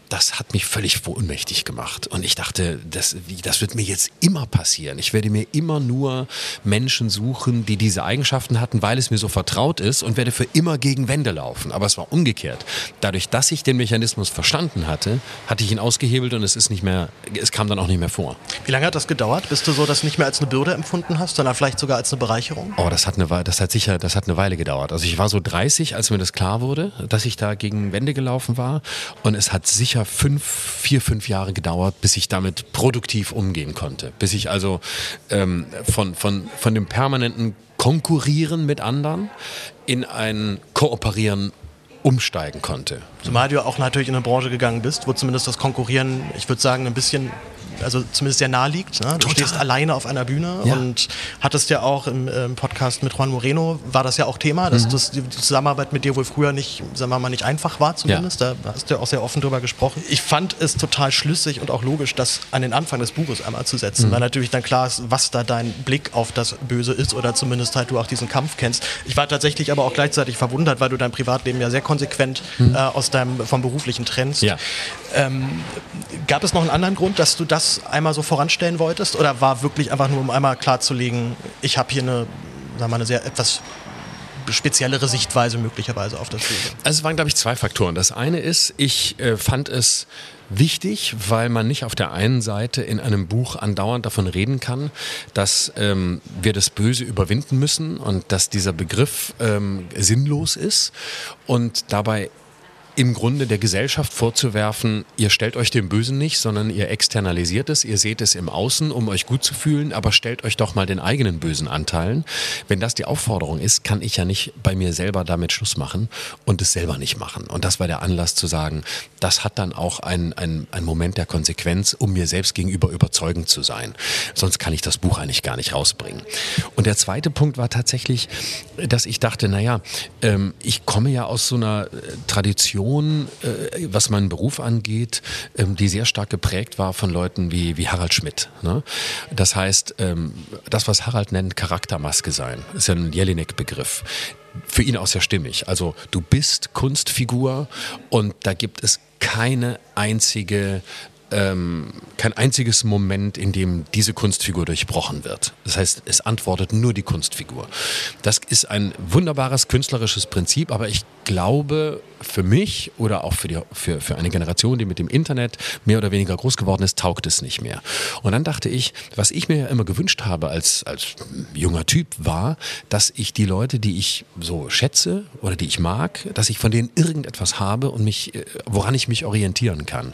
das hat mich völlig ohnmächtig gemacht. Und ich dachte, das, das wird mir jetzt immer passieren. Ich werde mir immer nur Menschen suchen, die diese Eigenschaften hatten, weil es mir so vertraut ist und werde für immer gegen Wände laufen. Aber es war umgekehrt. Dadurch, dass ich den Mechanismus verstanden hatte, hatte ich ihn ausgehebelt und es ist nicht mehr, es kam dann auch nicht mehr vor. Wie lange hat das gedauert, bis du so das nicht mehr als eine Bürde empfunden hast, sondern vielleicht sogar als eine Bereicherung? Oh, das hat eine Weile, das hat sicher, das hat eine Weile gedauert. Also ich war so 30, als mir das klar wurde, dass ich da gegen Wände gelaufen war. Und es hat sicher fünf, vier, fünf Jahre gedauert, bis ich damit produktiv umgehen konnte. Bis ich also ähm, von, von, von dem permanenten Konkurrieren mit anderen in ein Kooperieren umsteigen konnte. Zumal du auch natürlich in eine Branche gegangen bist, wo zumindest das Konkurrieren, ich würde sagen, ein bisschen, also zumindest sehr nahe liegt. Ne? Du Total. stehst alleine auf einer Bühne Ja. und hattest ja auch im, im Podcast mit Juan Moreno, war das ja auch Thema, Mhm. dass das, die Zusammenarbeit mit dir wohl früher nicht, sagen wir mal, nicht einfach war zumindest. Da hast du ja auch sehr offen drüber gesprochen. Ich fand es total schlüssig und auch logisch, das an den Anfang des Buches einmal zu Mhm. setzen, weil natürlich dann klar ist, was da dein Blick auf das Böse ist oder zumindest halt du auch diesen Kampf kennst. Ich war tatsächlich aber auch gleichzeitig verwundert, weil du dein Privatleben ja sehr konsequent äh, aus deinem vom beruflichen trennst. Mhm. Ja. Ähm, gab es noch einen anderen Grund, dass du das einmal so voranstellen wolltest? Oder war wirklich einfach nur, um einmal klarzulegen, ich habe hier eine, sagen mal, eine sehr etwas speziellere Sichtweise möglicherweise auf das Böse? Also es waren, glaube ich, zwei Faktoren. Das eine ist, ich äh, fand es wichtig, weil man nicht auf der einen Seite in einem Buch andauernd davon reden kann, dass ähm, wir das Böse überwinden müssen und dass dieser Begriff ähm, sinnlos ist und dabei im Grunde der Gesellschaft vorzuwerfen, ihr stellt euch dem Bösen nicht, sondern ihr externalisiert es, ihr seht es im Außen, um euch gut zu fühlen, aber stellt euch doch mal den eigenen bösen Anteilen. Wenn das die Aufforderung ist, kann ich ja nicht bei mir selber damit Schluss machen und es selber nicht machen. Und das war der Anlass zu sagen, das hat dann auch ein, ein, Moment der Konsequenz, um mir selbst gegenüber überzeugend zu sein. Sonst kann ich das Buch eigentlich gar nicht rausbringen. Und der zweite Punkt war tatsächlich, dass ich dachte, naja, ähm, ich komme ja aus so einer äh, Tradition, äh, was meinen Beruf angeht, ähm, die sehr stark geprägt war von Leuten wie, wie Harald Schmidt. Ne? Das heißt, ähm, das, was Harald nennt, Charaktermaske sein, ist ja ein Jelinek-Begriff für ihn auch sehr stimmig. Also du bist Kunstfigur und da gibt es keine einzige ähm, kein einziges Moment, in dem diese Kunstfigur durchbrochen wird. Das heißt, es antwortet nur die Kunstfigur. Das ist ein wunderbares künstlerisches Prinzip, aber ich glaube, für mich oder auch für, die, für, für eine Generation, die mit dem Internet mehr oder weniger groß geworden ist, taugt es nicht mehr. Und dann dachte ich, was ich mir ja immer gewünscht habe als, als junger Typ war, dass ich die Leute, die ich so schätze oder die ich mag, dass ich von denen irgendetwas habe und mich, äh, woran ich mich orientieren kann.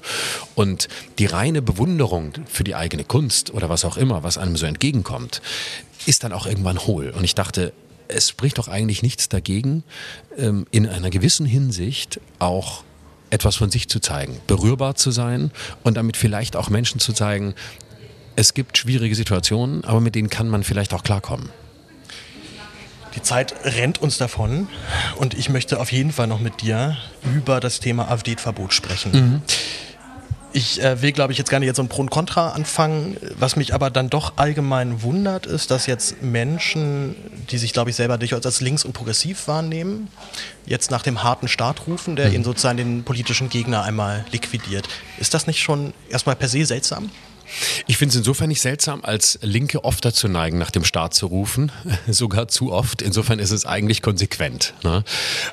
Und die reine Bewunderung für die eigene Kunst oder was auch immer, was einem so entgegenkommt, ist dann auch irgendwann hohl. Und ich dachte, es spricht doch eigentlich nichts dagegen, ähm, in einer gewissen Hinsicht auch etwas von sich zu zeigen, berührbar zu sein und damit vielleicht auch Menschen zu zeigen, es gibt schwierige Situationen, aber mit denen kann man vielleicht auch klarkommen. Die Zeit rennt uns davon und ich möchte auf jeden Fall noch mit dir über das Thema AfD-Verbot sprechen. Mhm. Ich äh, will, glaube ich, jetzt gar nicht jetzt so ein Pro und Contra anfangen. Was mich aber dann doch allgemein wundert, ist, dass jetzt Menschen, die sich, glaube ich, selber durchaus als links und progressiv wahrnehmen, jetzt nach dem harten Start rufen, der mhm. ihnen sozusagen den politischen Gegner einmal liquidiert. Ist das nicht schon erstmal per se seltsam? Ich finde es insofern nicht seltsam, als Linke oft dazu neigen, nach dem Staat zu rufen, sogar zu oft. Insofern ist es eigentlich konsequent. Ne?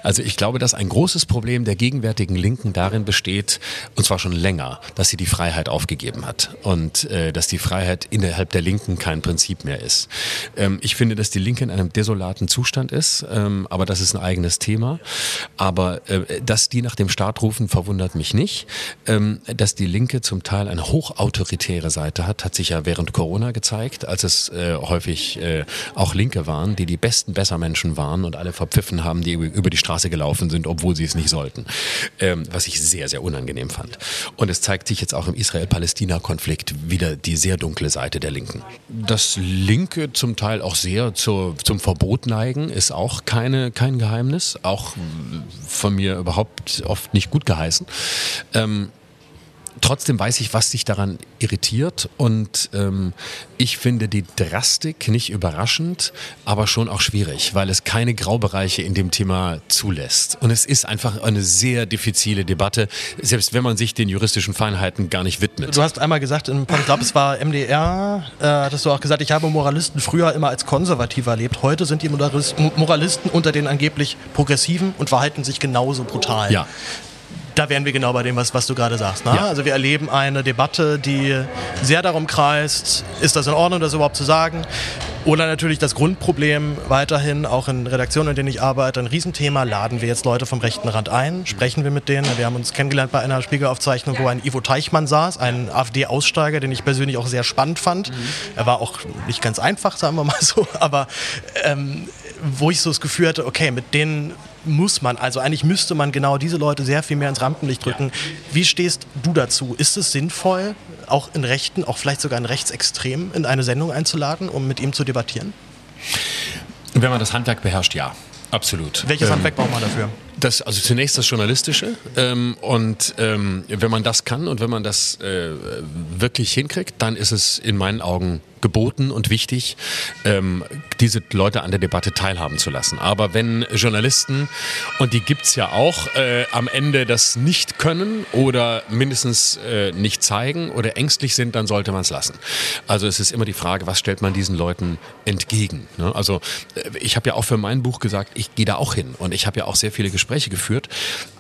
Also ich glaube, dass ein großes Problem der gegenwärtigen Linken darin besteht, und zwar schon länger, dass sie die Freiheit aufgegeben hat und äh, dass die Freiheit innerhalb der Linken kein Prinzip mehr ist. Ähm, ich finde, dass die Linke in einem desolaten Zustand ist, ähm, aber das ist ein eigenes Thema. Aber äh, dass die nach dem Staat rufen, verwundert mich nicht. Ähm, dass die Linke zum Teil eine hochautoritäre andere Seite hat, hat sich ja während Corona gezeigt, als es äh, häufig äh, auch Linke waren, die die besten Bessermenschen waren und alle verpfiffen haben, die über die Straße gelaufen sind, obwohl sie es nicht sollten. Ähm, was ich sehr, sehr unangenehm fand. Und es zeigt sich jetzt auch im Israel-Palästina-Konflikt wieder die sehr dunkle Seite der Linken. Dass Linke zum Teil auch sehr zur, zum Verbot neigen, ist auch keine, kein Geheimnis. Auch von mir überhaupt oft nicht gut geheißen. Ähm, trotzdem weiß ich, was dich daran irritiert und ähm, ich finde die Drastik nicht überraschend, aber schon auch schwierig, weil es keine Graubereiche in dem Thema zulässt. Und es ist einfach eine sehr diffizile Debatte, selbst wenn man sich den juristischen Feinheiten gar nicht widmet. Du hast einmal gesagt, ich glaube, es war MDR, äh, hattest du auch gesagt, ich habe Moralisten früher immer als konservativ erlebt. Heute sind die Moralisten unter den angeblich Progressiven und verhalten sich genauso brutal. Ja da wären wir genau bei dem, was, was du gerade sagst. Ne? Ja. Also wir erleben eine Debatte, die sehr darum kreist, ist das in Ordnung, das überhaupt zu sagen? Oder natürlich das Grundproblem weiterhin, auch in Redaktionen, in denen ich arbeite, ein Riesenthema, laden wir jetzt Leute vom rechten Rand ein, sprechen wir mit denen. Wir haben uns kennengelernt bei einer Spiegelaufzeichnung, wo ein Ivo Teichmann saß, ein AfD-Aussteiger, den ich persönlich auch sehr spannend fand. Mhm. Er war auch nicht ganz einfach, sagen wir mal so, aber ähm, wo ich so das Gefühl hatte, okay, mit denen muss man, also eigentlich müsste man genau diese Leute sehr viel mehr ins Rampenlicht drücken. Wie stehst du dazu? Ist es sinnvoll, auch in Rechten, auch vielleicht sogar in Rechtsextremen in eine Sendung einzuladen, um mit ihm zu debattieren? Wenn man das Handwerk beherrscht, ja. Absolut. Welches ähm, Handwerk braucht man dafür? Das, also zunächst das Journalistische ähm, und ähm, wenn man das kann und wenn man das äh, wirklich hinkriegt, dann ist es in meinen Augen geboten und wichtig, ähm, diese Leute an der Debatte teilhaben zu lassen. Aber wenn Journalisten, und die gibt's ja auch, äh, am Ende das nicht können oder mindestens äh, nicht zeigen oder ängstlich sind, dann sollte man es lassen. Also es ist immer die Frage, was stellt man diesen Leuten entgegen? Ne? Also äh, ich habe ja auch für mein Buch gesagt, ich gehe da auch hin und ich habe ja auch sehr viele Gespräche geführt.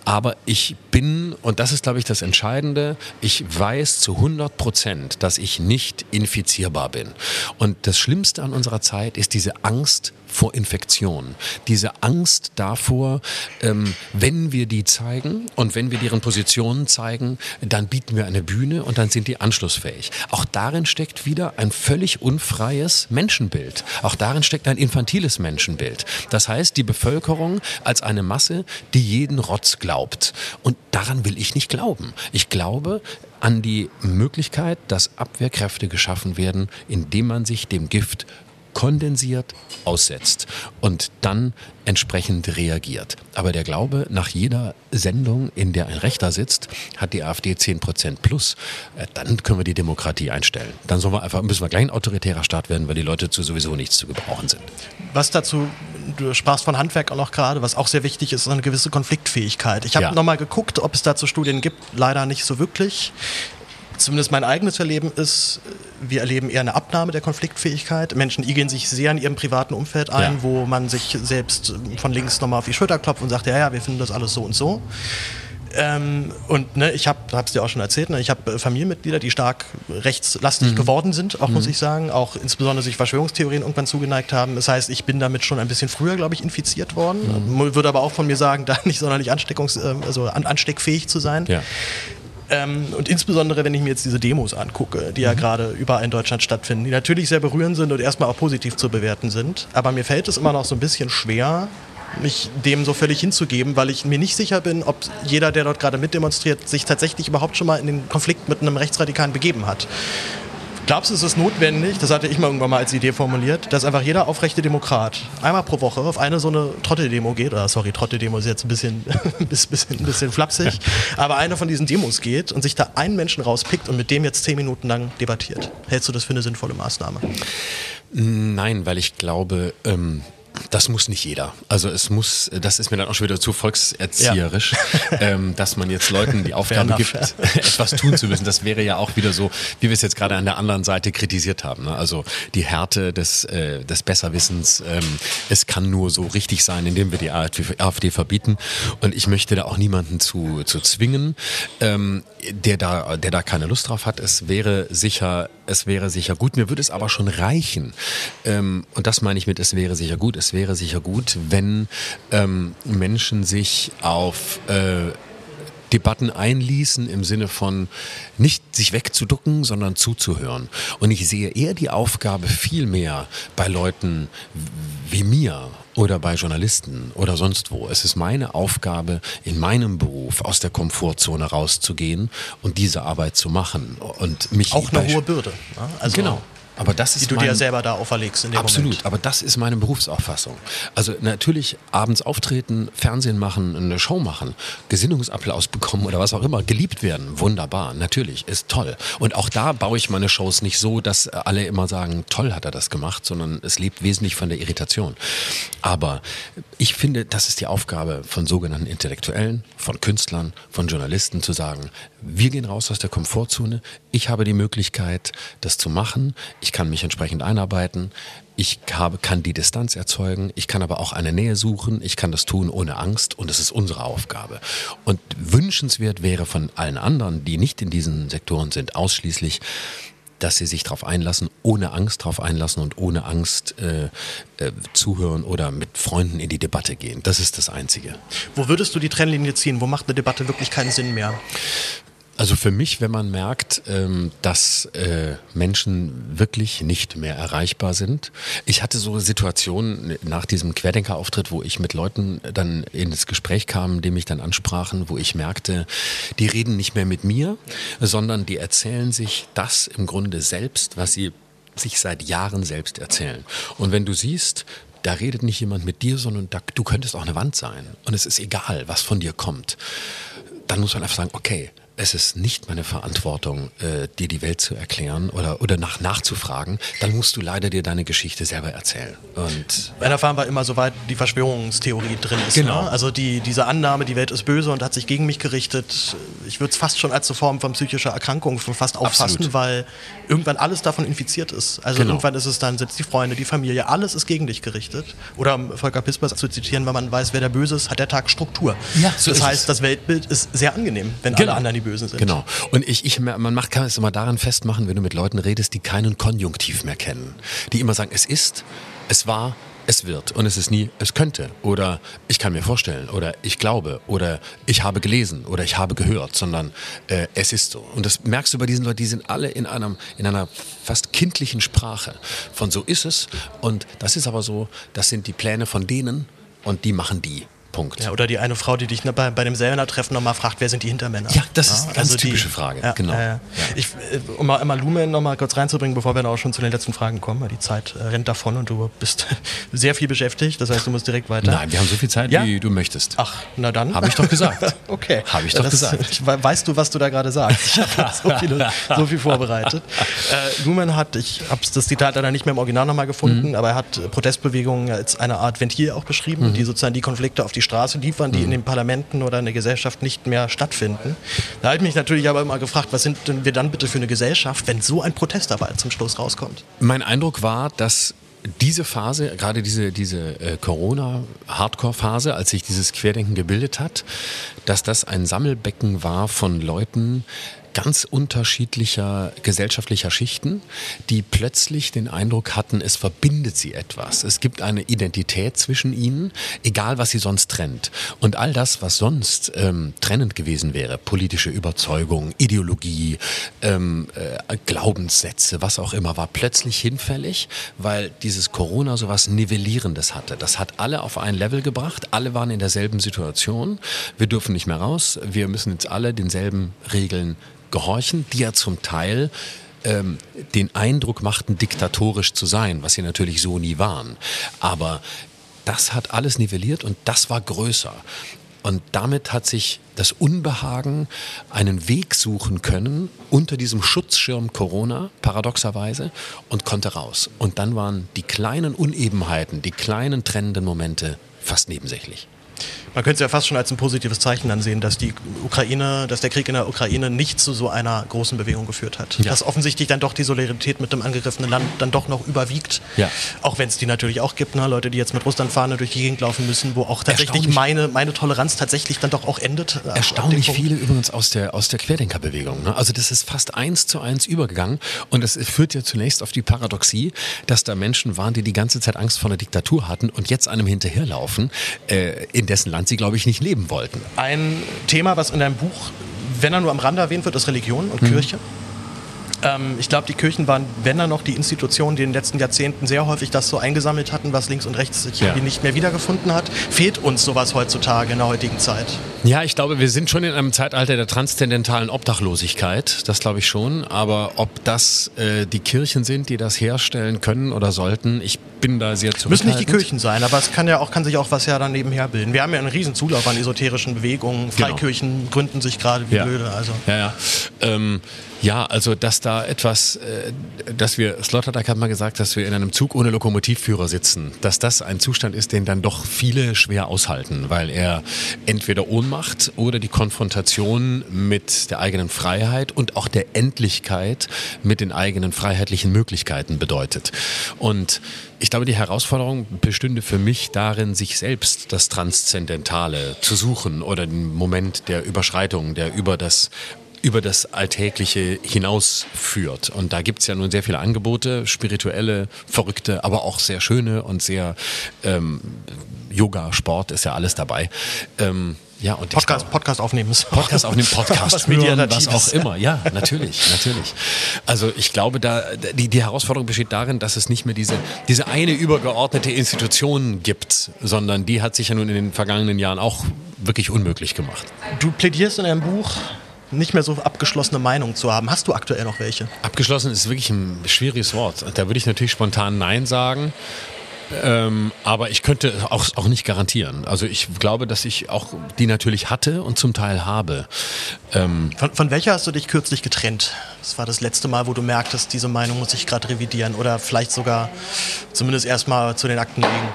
Aber ich bin, und das ist, glaube ich, das Entscheidende, ich weiß zu 100 Prozent, dass ich nicht infizierbar bin. Und das Schlimmste an unserer Zeit ist diese Angst vor Infektion, diese Angst davor, ähm, wenn wir die zeigen und wenn wir deren Positionen zeigen, dann bieten wir eine Bühne und dann sind die anschlussfähig. Auch darin steckt wieder ein völlig unfreies Menschenbild. Auch darin steckt ein infantiles Menschenbild. Das heißt, die Bevölkerung als eine Masse, die jeden Rotz glaubt. Und daran will ich nicht glauben. Ich glaube, an die Möglichkeit, dass Abwehrkräfte geschaffen werden, indem man sich dem Gift kondensiert aussetzt und dann entsprechend reagiert. Aber der Glaube, nach jeder Sendung, in der ein Rechter sitzt, hat die AfD 10% plus, äh, dann können wir die Demokratie einstellen. Dann sollen wir einfach, müssen wir gleich ein autoritärer Staat werden, weil die Leute zu sowieso nichts zu gebrauchen sind. Was dazu, du sprachst von Handwerk auch noch gerade, was auch sehr wichtig ist, ist eine gewisse Konfliktfähigkeit. Ich habe ja. nochmal geguckt, ob es dazu Studien gibt, leider nicht so wirklich zumindest mein eigenes Erleben ist, wir erleben eher eine Abnahme der Konfliktfähigkeit. Menschen igeln sich sehr in ihrem privaten Umfeld ein, ja. wo man sich selbst von links nochmal auf die Schulter klopft und sagt, ja, ja, wir finden das alles so und so. Ähm, und ne, ich habe es dir auch schon erzählt, ne, ich habe äh, Familienmitglieder, die stark rechtslastig mhm. geworden sind, auch mhm. muss ich sagen, auch insbesondere sich Verschwörungstheorien irgendwann zugeneigt haben. Das heißt, ich bin damit schon ein bisschen früher, glaube ich, infiziert worden. Mhm. Würde aber auch von mir sagen, da nicht sonderlich ansteckungs-, äh, also an, ansteckfähig zu sein. Ja. Ähm, und insbesondere, wenn ich mir jetzt diese Demos angucke, die ja mhm. gerade überall in Deutschland stattfinden, die natürlich sehr berührend sind und erstmal auch positiv zu bewerten sind. Aber mir fällt es immer noch so ein bisschen schwer, mich dem so völlig hinzugeben, weil ich mir nicht sicher bin, ob jeder, der dort gerade mitdemonstriert, sich tatsächlich überhaupt schon mal in den Konflikt mit einem Rechtsradikalen begeben hat. Glaubst du, es ist notwendig, das hatte ich mal irgendwann mal als Idee formuliert, dass einfach jeder aufrechte Demokrat einmal pro Woche auf eine so eine Trotteldemo geht, oder sorry, Trotteldemo ist jetzt ein bisschen, bisschen, ein bisschen flapsig, aber eine von diesen Demos geht und sich da einen Menschen rauspickt und mit dem jetzt zehn Minuten lang debattiert. Hältst du das für eine sinnvolle Maßnahme? Nein, weil ich glaube, ähm, das muss nicht jeder. Also es muss, das ist mir dann auch schon wieder zu volkserzieherisch, ja. ähm, dass man jetzt Leuten die Aufgabe gibt, etwas tun zu müssen. Das wäre ja auch wieder so, wie wir es jetzt gerade an der anderen Seite kritisiert haben. Ne? Also die Härte des, äh, des Besserwissens, ähm, es kann nur so richtig sein, indem wir die AfD, verbieten. Und ich möchte da auch niemanden zu, zu zwingen, ähm, der, da, der da keine Lust drauf hat. Es wäre sicher, es wäre sicher gut. Mir würde es aber schon reichen. Ähm, und das meine ich mit, es wäre sicher gut. Es wäre sicher gut, wenn ähm, Menschen sich auf äh, Debatten einließen im Sinne von nicht sich wegzuducken, sondern zuzuhören. Und ich sehe eher die Aufgabe viel mehr bei Leuten wie mir oder bei Journalisten oder sonst wo. Es ist meine Aufgabe, in meinem Beruf aus der Komfortzone rauszugehen und diese Arbeit zu machen und mich auch eine hohe Bürde. Ne? Also genau. Aber das ist die du mein, dir selber da auferlegst in dem Absolut, Moment. aber das ist meine Berufsauffassung. Also natürlich abends auftreten, Fernsehen machen, eine Show machen, Gesinnungsapplaus bekommen oder was auch immer, geliebt werden, wunderbar, natürlich, ist toll. Und auch da baue ich meine Shows nicht so, dass alle immer sagen, toll hat er das gemacht, sondern es lebt wesentlich von der Irritation. Aber ich finde, das ist die Aufgabe von sogenannten Intellektuellen, von Künstlern, von Journalisten zu sagen, wir gehen raus aus der Komfortzone, ich habe die Möglichkeit, das zu machen, ich kann mich entsprechend einarbeiten, ich habe, kann die Distanz erzeugen, ich kann aber auch eine Nähe suchen, ich kann das tun ohne Angst und es ist unsere Aufgabe. Und wünschenswert wäre von allen anderen, die nicht in diesen Sektoren sind, ausschließlich, dass sie sich darauf einlassen, ohne Angst darauf einlassen und ohne Angst äh, äh, zuhören oder mit Freunden in die Debatte gehen. Das ist das Einzige. Wo würdest du die Trennlinie ziehen? Wo macht eine Debatte wirklich keinen Sinn mehr? Also für mich, wenn man merkt, ähm, dass äh, Menschen wirklich nicht mehr erreichbar sind. Ich hatte so Situationen nach diesem Querdenker-Auftritt, wo ich mit Leuten dann ins Gespräch kam, die mich dann ansprachen, wo ich merkte, die reden nicht mehr mit mir, sondern die erzählen sich das im Grunde selbst, was sie sich seit Jahren selbst erzählen. Und wenn du siehst, da redet nicht jemand mit dir, sondern da, du könntest auch eine Wand sein. Und es ist egal, was von dir kommt. Dann muss man einfach sagen, okay, es ist nicht meine Verantwortung, äh, dir die Welt zu erklären oder, oder nach nachzufragen, dann musst du leider dir deine Geschichte selber erzählen. Und Bei der Farm war immer soweit die Verschwörungstheorie drin ist. Genau. Ne? Also die, diese Annahme, die Welt ist böse und hat sich gegen mich gerichtet. Ich würde es fast schon als eine Form von psychischer Erkrankung fast auffassen, Absolut. weil irgendwann alles davon infiziert ist. Also genau. irgendwann ist es dann, sind die Freunde, die Familie, alles ist gegen dich gerichtet. Oder um Volker Pispers zu zitieren, wenn man weiß, wer der Böse ist, hat der Tag Struktur. Ja, so das heißt, es. das Weltbild ist sehr angenehm, wenn genau. alle anderen die Bösen sind. Genau. Und ich, ich, man macht, kann es immer daran festmachen, wenn du mit Leuten redest, die keinen Konjunktiv mehr kennen. Die immer sagen, es ist, es war, es wird und es ist nie, es könnte oder ich kann mir vorstellen oder ich glaube oder ich habe gelesen oder ich habe gehört, sondern äh, es ist so. Und das merkst du bei diesen Leuten, die sind alle in, einem, in einer fast kindlichen Sprache von so ist es und das ist aber so, das sind die Pläne von denen und die machen die. Punkt. Ja, oder die eine Frau, die dich ne, bei, bei dem Sellner-Treffen nochmal fragt, wer sind die Hintermänner? Ja, das ist eine ganz also typische die, Frage. Ja, genau. Äh, ich, um mal, mal Lumen nochmal kurz reinzubringen, bevor wir dann auch schon zu den letzten Fragen kommen, weil die Zeit äh, rennt davon und du bist sehr viel beschäftigt. Das heißt, du musst direkt weiter. Nein, wir haben so viel Zeit, ja? wie du möchtest. Ach, na dann. Habe ich doch gesagt. okay. Habe ich doch das, gesagt. weißt du, was du da gerade sagst? Ich habe so, viele, so viel vorbereitet. Äh, Lumen hat, ich habe das Zitat leider nicht mehr im Original nochmal gefunden, mhm. aber er hat Protestbewegungen als eine Art Ventil auch beschrieben, mhm. die sozusagen die Konflikte auf die Straße liefern, die die in den Parlamenten oder in der Gesellschaft nicht mehr stattfinden. Da habe ich mich natürlich aber immer gefragt, was sind denn wir dann bitte für eine Gesellschaft, wenn so ein Protest dabei zum Schluss rauskommt? Mein Eindruck war, dass diese Phase, gerade diese, diese äh, Corona-Hardcore-Phase, als sich dieses Querdenken gebildet hat, dass das ein Sammelbecken war von Leuten, ganz unterschiedlicher gesellschaftlicher Schichten, die plötzlich den Eindruck hatten, es verbindet sie etwas. Es gibt eine Identität zwischen ihnen, egal was sie sonst trennt. Und all das, was sonst ähm, trennend gewesen wäre, politische Überzeugung, Ideologie, ähm, äh, Glaubenssätze, was auch immer, war plötzlich hinfällig, weil dieses Corona so was Nivellierendes hatte. Das hat alle auf ein Level gebracht, alle waren in derselben Situation. Wir dürfen nicht mehr raus, wir müssen jetzt alle denselben Regeln gehorchen, die ja zum Teil ähm, den Eindruck machten, diktatorisch zu sein, was sie natürlich so nie waren. Aber das hat alles nivelliert und das war größer. Und damit hat sich das Unbehagen einen Weg suchen können unter diesem Schutzschirm Corona, paradoxerweise, und konnte raus. Und dann waren die kleinen Unebenheiten, die kleinen trennenden Momente fast nebensächlich. Man könnte es ja fast schon als ein positives Zeichen ansehen, dass die Ukraine, dass der Krieg in der Ukraine nicht zu so einer großen Bewegung geführt hat. Ja. Dass offensichtlich dann doch die Solidarität mit dem angegriffenen Land dann doch noch überwiegt. Ja. Auch wenn es die natürlich auch gibt, ne? Leute, die jetzt mit Russland fahren und durch die Gegend laufen müssen, wo auch tatsächlich meine, meine Toleranz tatsächlich dann doch auch endet. Äh, Erstaunlich viele übrigens aus der, aus der Querdenkerbewegung. Ne? Also das ist fast eins zu eins übergegangen und es führt ja zunächst auf die Paradoxie, dass da Menschen waren, die die ganze Zeit Angst vor der Diktatur hatten und jetzt einem hinterherlaufen, äh, in dessen Land sie, glaube ich, nicht leben wollten. Ein Thema, was in deinem Buch, wenn er nur am Rande erwähnt wird, ist Religion und mhm. Kirche. Ähm, ich glaube, die Kirchen waren, wenn dann noch, die Institutionen, die in den letzten Jahrzehnten sehr häufig das so eingesammelt hatten, was links und rechts sich ja. irgendwie nicht mehr wiedergefunden hat. Fehlt uns sowas heutzutage in der heutigen Zeit? Ja, ich glaube, wir sind schon in einem Zeitalter der transzendentalen Obdachlosigkeit. Das glaube ich schon. Aber ob das äh, die Kirchen sind, die das herstellen können oder sollten, ich bin da sehr zurückhaltend. Müssen nicht die Kirchen sein, aber es kann ja auch, kann sich auch was ja dann nebenher bilden. Wir haben ja einen riesen Zulauf an esoterischen Bewegungen. Genau. Freikirchen genau. gründen sich gerade wie ja. blöde. Also. Ja, ja. Ähm, ja, also dass da etwas, äh, dass wir, Sloterdijk hat mal gesagt, dass wir in einem Zug ohne Lokomotivführer sitzen, dass das ein Zustand ist, den dann doch viele schwer aushalten, weil er entweder Ohnmacht oder die Konfrontation mit der eigenen Freiheit und auch der Endlichkeit mit den eigenen freiheitlichen Möglichkeiten bedeutet. Und ich glaube, die Herausforderung bestünde für mich darin, sich selbst das Transzendentale zu suchen oder den Moment der Überschreitung, der über das über das Alltägliche hinausführt. Und da gibt es ja nun sehr viele Angebote, spirituelle, verrückte, aber auch sehr schöne und sehr ähm, Yoga, Sport ist ja alles dabei. Ähm, ja, und Podcast, glaube, Podcast aufnehmen. Podcast aufnehmen, Podcast was hören, was auch immer. Ja, natürlich, natürlich. Also ich glaube, da die, die Herausforderung besteht darin, dass es nicht mehr diese, diese eine übergeordnete Institution gibt, sondern die hat sich ja nun in den vergangenen Jahren auch wirklich unmöglich gemacht. Du plädierst in einem Buch nicht mehr so abgeschlossene Meinungen zu haben. Hast du aktuell noch welche? Abgeschlossen ist wirklich ein schwieriges Wort. Da würde ich natürlich spontan Nein sagen. Ähm, aber ich könnte auch, auch nicht garantieren. Also ich glaube, dass ich auch die natürlich hatte und zum Teil habe. Ähm von, von welcher hast du dich kürzlich getrennt? Das war das letzte Mal, wo du merktest, diese Meinung muss ich gerade revidieren oder vielleicht sogar zumindest erstmal zu den Akten legen.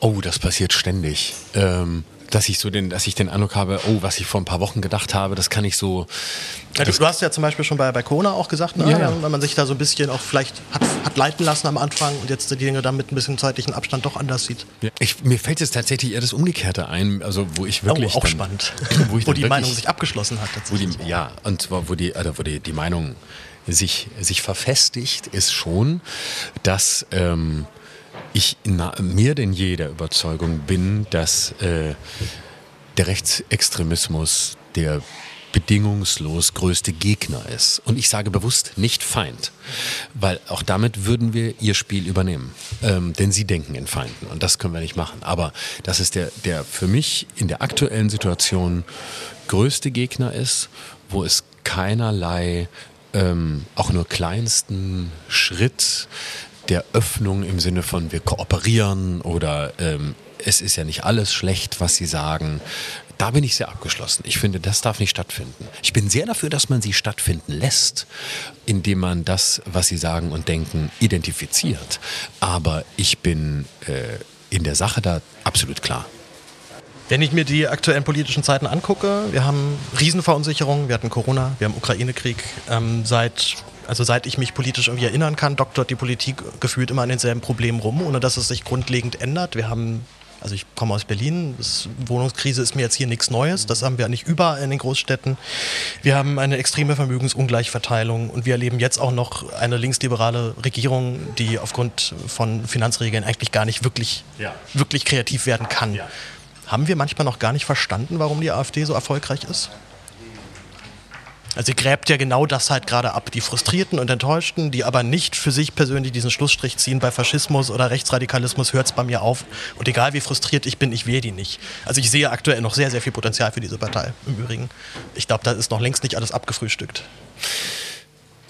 Oh, das passiert ständig. Ähm, dass ich so den, dass ich den Eindruck habe, oh, was ich vor ein paar Wochen gedacht habe, das kann ich so. Ja, du, hast ja zum Beispiel schon bei, bei Corona auch gesagt, ne? ja. wenn man sich da so ein bisschen auch vielleicht hat, hat leiten lassen am Anfang und jetzt die Dinge dann mit ein bisschen zeitlichen Abstand doch anders sieht. Ja, ich, mir fällt jetzt tatsächlich eher das Umgekehrte ein, also wo ich wirklich. Oh, auch dann, spannend. Wo, wo die Meinung sich abgeschlossen hat. Wo die, ja, und zwar, wo die, also wo die, die Meinung sich, sich verfestigt, ist schon, dass. Ähm, ich mir denn je der Überzeugung bin, dass äh, der Rechtsextremismus der bedingungslos größte Gegner ist. Und ich sage bewusst nicht Feind, weil auch damit würden wir ihr Spiel übernehmen. Ähm, denn sie denken in Feinden und das können wir nicht machen. Aber das ist der, der für mich in der aktuellen Situation größte Gegner ist, wo es keinerlei ähm, auch nur kleinsten Schritt der Öffnung im Sinne von wir kooperieren oder ähm, es ist ja nicht alles schlecht, was sie sagen. Da bin ich sehr abgeschlossen. Ich finde, das darf nicht stattfinden. Ich bin sehr dafür, dass man sie stattfinden lässt, indem man das, was sie sagen und denken, identifiziert. Aber ich bin äh, in der Sache da absolut klar. Wenn ich mir die aktuellen politischen Zeiten angucke, wir haben Riesenverunsicherung, wir hatten Corona, wir haben Ukraine-Krieg. Ähm, seit, also seit ich mich politisch irgendwie erinnern kann, doktort die Politik gefühlt immer an denselben Problemen rum, ohne dass es sich grundlegend ändert. Wir haben also ich komme aus Berlin, das Wohnungskrise ist mir jetzt hier nichts Neues, das haben wir nicht überall in den Großstädten. Wir haben eine extreme Vermögensungleichverteilung und wir erleben jetzt auch noch eine linksliberale Regierung, die aufgrund von Finanzregeln eigentlich gar nicht wirklich, ja. wirklich kreativ werden kann. Ja. Haben wir manchmal noch gar nicht verstanden, warum die AfD so erfolgreich ist? Also sie gräbt ja genau das halt gerade ab. Die Frustrierten und Enttäuschten, die aber nicht für sich persönlich diesen Schlussstrich ziehen, bei Faschismus oder Rechtsradikalismus hört es bei mir auf. Und egal wie frustriert ich bin, ich wähle die nicht. Also ich sehe aktuell noch sehr, sehr viel Potenzial für diese Partei im Übrigen. Ich glaube, da ist noch längst nicht alles abgefrühstückt.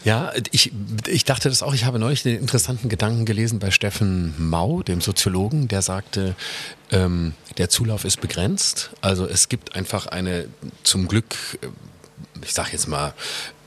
Ja, ich, ich dachte das auch. Ich habe neulich den interessanten Gedanken gelesen bei Steffen Mau, dem Soziologen, der sagte, ähm, der Zulauf ist begrenzt. Also es gibt einfach eine zum Glück ich sage jetzt mal,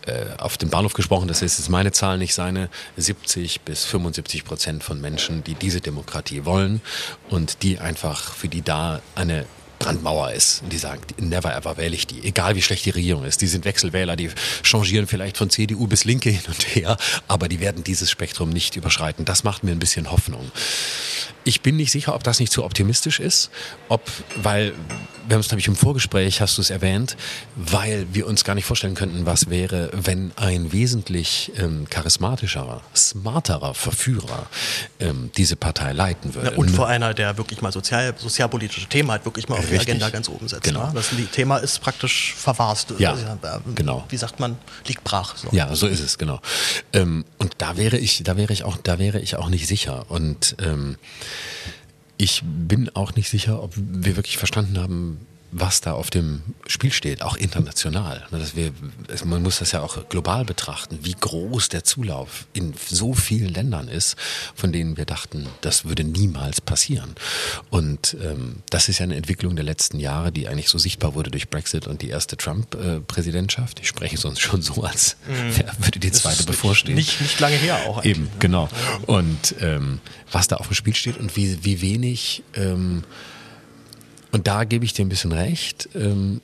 äh, auf dem Bahnhof gesprochen, das ist jetzt meine Zahl, nicht seine, 70 bis 75 Prozent von Menschen, die diese Demokratie wollen und die einfach, für die da eine Brandmauer ist. Und die sagen, never ever wähle ich die, egal wie schlecht die Regierung ist. Die sind Wechselwähler, die changieren vielleicht von CDU bis Linke hin und her, aber die werden dieses Spektrum nicht überschreiten. Das macht mir ein bisschen Hoffnung. Ich bin nicht sicher, ob das nicht zu optimistisch ist, ob, weil, wir haben es, glaube ich, im Vorgespräch, hast du es erwähnt, weil wir uns gar nicht vorstellen könnten, was wäre, wenn ein wesentlich ähm, charismatischerer, smarterer Verführer ähm, diese Partei leiten würde. Ja, und vor einer, der wirklich mal sozial, sozialpolitische Themen hat, wirklich mal auf Richtig. die Agenda ganz oben setzt. Genau. Ne? Das Thema ist praktisch verwahrst. Ja, also, genau. Wie sagt man, liegt brach. So. Ja, so ist es, genau. Ähm, und da wäre ich, da wäre ich auch, da wäre ich auch nicht sicher. Und ähm, ich bin auch nicht sicher, ob wir wirklich verstanden haben, was da auf dem Spiel steht, auch international. Ne, dass wir, man muss das ja auch global betrachten, wie groß der Zulauf in so vielen Ländern ist, von denen wir dachten, das würde niemals passieren. Und ähm, das ist ja eine Entwicklung der letzten Jahre, die eigentlich so sichtbar wurde durch Brexit und die erste Trump-Präsidentschaft. Ich spreche sonst schon so, als mhm. würde die zweite bevorstehen. Nicht, nicht lange her auch. Eben, ne? genau. Und ähm, was da auf dem Spiel steht und wie, wie wenig ähm, und da gebe ich dir ein bisschen recht, ähm,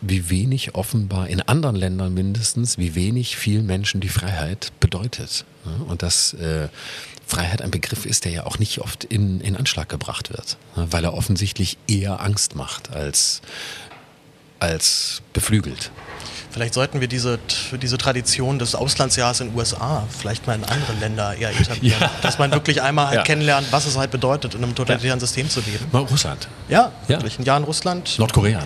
wie wenig offenbar in anderen Ländern mindestens, wie wenig vielen Menschen die Freiheit bedeutet. Und dass äh, Freiheit ein Begriff ist, der ja auch nicht oft in, in Anschlag gebracht wird, weil er offensichtlich eher Angst macht als, als beflügelt. Vielleicht sollten wir diese, diese Tradition des Auslandsjahres in den USA vielleicht mal in andere Länder eher etablieren. Ja. Dass man wirklich einmal halt ja. kennenlernt, was es halt bedeutet, in einem totalitären ja. System zu leben. Mal Russland. Ja, wirklich. Ein Jahr in Russland. Nordkorea.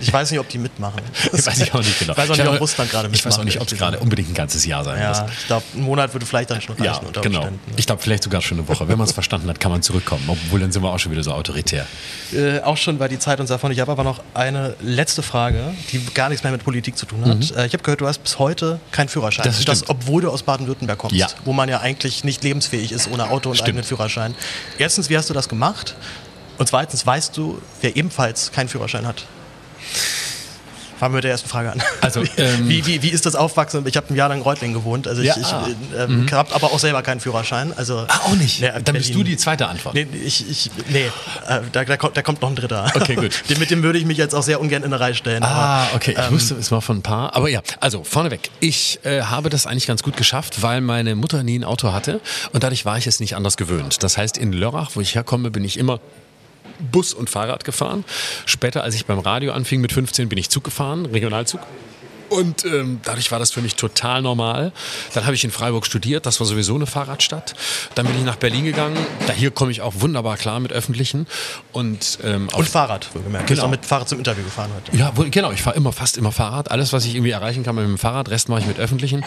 Ich weiß nicht, ob die mitmachen. Das weiß ich auch nicht genau. Ich weiß auch nicht, ob Russland gerade mitmacht. Ich weiß auch nicht, ob es gerade unbedingt ein ganzes Jahr sein ja, muss. Ich glaube, ein Monat würde vielleicht dann schon reichen. Ja, unter genau. Ich glaube, vielleicht sogar schon eine Woche. Wenn man es verstanden hat, kann man zurückkommen. Obwohl, dann sind wir auch schon wieder so autoritär. Äh, auch schon, weil die Zeit uns davon. Ich habe aber noch eine letzte Frage, die gar nichts mehr mit Politik zu tun hat. Mhm. Äh, ich habe gehört, du hast bis heute keinen Führerschein. Das, das obwohl du aus Baden-Württemberg kommst, ja. wo man ja eigentlich nicht lebensfähig ist ohne Auto und stimmt. eigenen Führerschein. Erstens, wie hast du das gemacht? Und zweitens, weißt du, wer ebenfalls keinen Führerschein hat? Fangen wir mit der ersten Frage an. Also, ähm wie, wie, wie ist das Aufwachsen? Ich habe ein Jahr lang in Reutlingen gewohnt. Also ich, ja, ich äh, mhm. habe aber auch selber keinen Führerschein. Also, ah, auch nicht? Nee, Dann Berlin. bist du die zweite Antwort. Nee, ich, ich, nee äh, da, da, kommt, da kommt noch ein dritter. Okay, gut. Den, mit dem würde ich mich jetzt auch sehr ungern in eine Reihe stellen. Ah, aber, okay. Ich ähm, wusste es mal von ein paar. Aber ja, also vorneweg. Ich äh, habe das eigentlich ganz gut geschafft, weil meine Mutter nie ein Auto hatte. Und dadurch war ich es nicht anders gewöhnt. Das heißt, in Lörrach, wo ich herkomme, bin ich immer Bus und Fahrrad gefahren. Später, als ich beim Radio anfing mit 15, bin ich Zug gefahren, Regionalzug. Und ähm, dadurch war das für mich total normal. Dann habe ich in Freiburg studiert, das war sowieso eine Fahrradstadt. Dann bin ich nach Berlin gegangen. Da hier komme ich auch wunderbar klar mit öffentlichen. Und, ähm, und Fahrrad, wohlgemerkt. Genau. Du bist auch mit Fahrrad zum Interview gefahren heute. Ja, wo, genau. Ich fahre immer, fast immer Fahrrad. Alles, was ich irgendwie erreichen kann mit dem Fahrrad, Rest mache ich mit öffentlichen.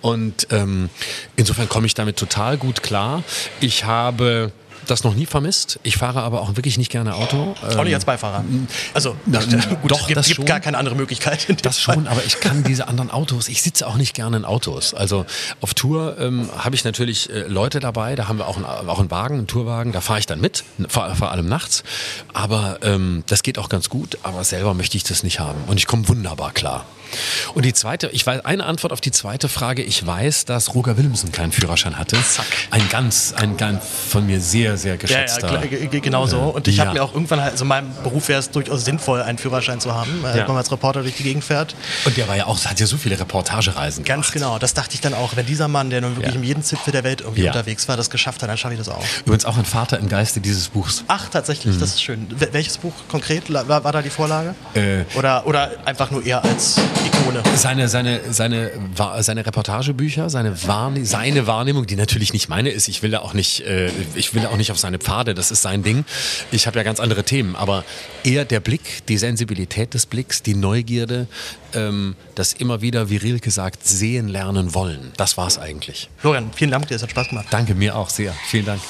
Und ähm, insofern komme ich damit total gut klar. Ich habe das noch nie vermisst. Ich fahre aber auch wirklich nicht gerne Auto. Auch nicht als Beifahrer. Also na, gut, doch, es gibt, das gibt schon. gar keine andere Möglichkeit. Das schon, aber ich kann diese anderen Autos. Ich sitze auch nicht gerne in Autos. Also auf Tour ähm, habe ich natürlich äh, Leute dabei. Da haben wir auch, ein, auch einen Wagen, einen Tourwagen. Da fahre ich dann mit, vor, vor allem nachts. Aber ähm, das geht auch ganz gut. Aber selber möchte ich das nicht haben. Und ich komme wunderbar klar. Und die zweite, ich weiß eine Antwort auf die zweite Frage. Ich weiß, dass Roger Willemsen keinen Führerschein hatte. Zack. Ein ganz, ein ganz von mir sehr, sehr geschätzter. Ja, ja genau so. Und ich ja. habe mir auch irgendwann, also in meinem Beruf wäre es durchaus sinnvoll, einen Führerschein zu haben, ja. wenn man als Reporter durch die Gegend fährt. Und der war ja auch, hat ja so viele Reportagereisen Ganz gemacht. genau. Das dachte ich dann auch. Wenn dieser Mann, der nun wirklich ja. in jedem Zipfel der Welt irgendwie unterwegs war, das geschafft hat, dann schaffe ich das auch. Übrigens auch ein Vater im Geiste dieses Buchs. Ach, tatsächlich. Mhm. Das ist schön. Welches Buch konkret war, war da die Vorlage? Äh, oder, oder einfach nur eher als Ikone? Seine, seine, seine, seine Reportagebücher, seine, Wahrne seine Wahrnehmung, die natürlich nicht meine ist. Ich will da auch nicht, äh, ich will da auch nicht auf seine Pfade, das ist sein Ding. Ich habe ja ganz andere Themen, aber eher der Blick, die Sensibilität des Blicks, die Neugierde, ähm, das immer wieder, wie Rilke sagt, sehen lernen wollen. Das war es eigentlich. Florian, vielen Dank dir, es hat Spaß gemacht. Danke, mir auch sehr. Vielen Dank.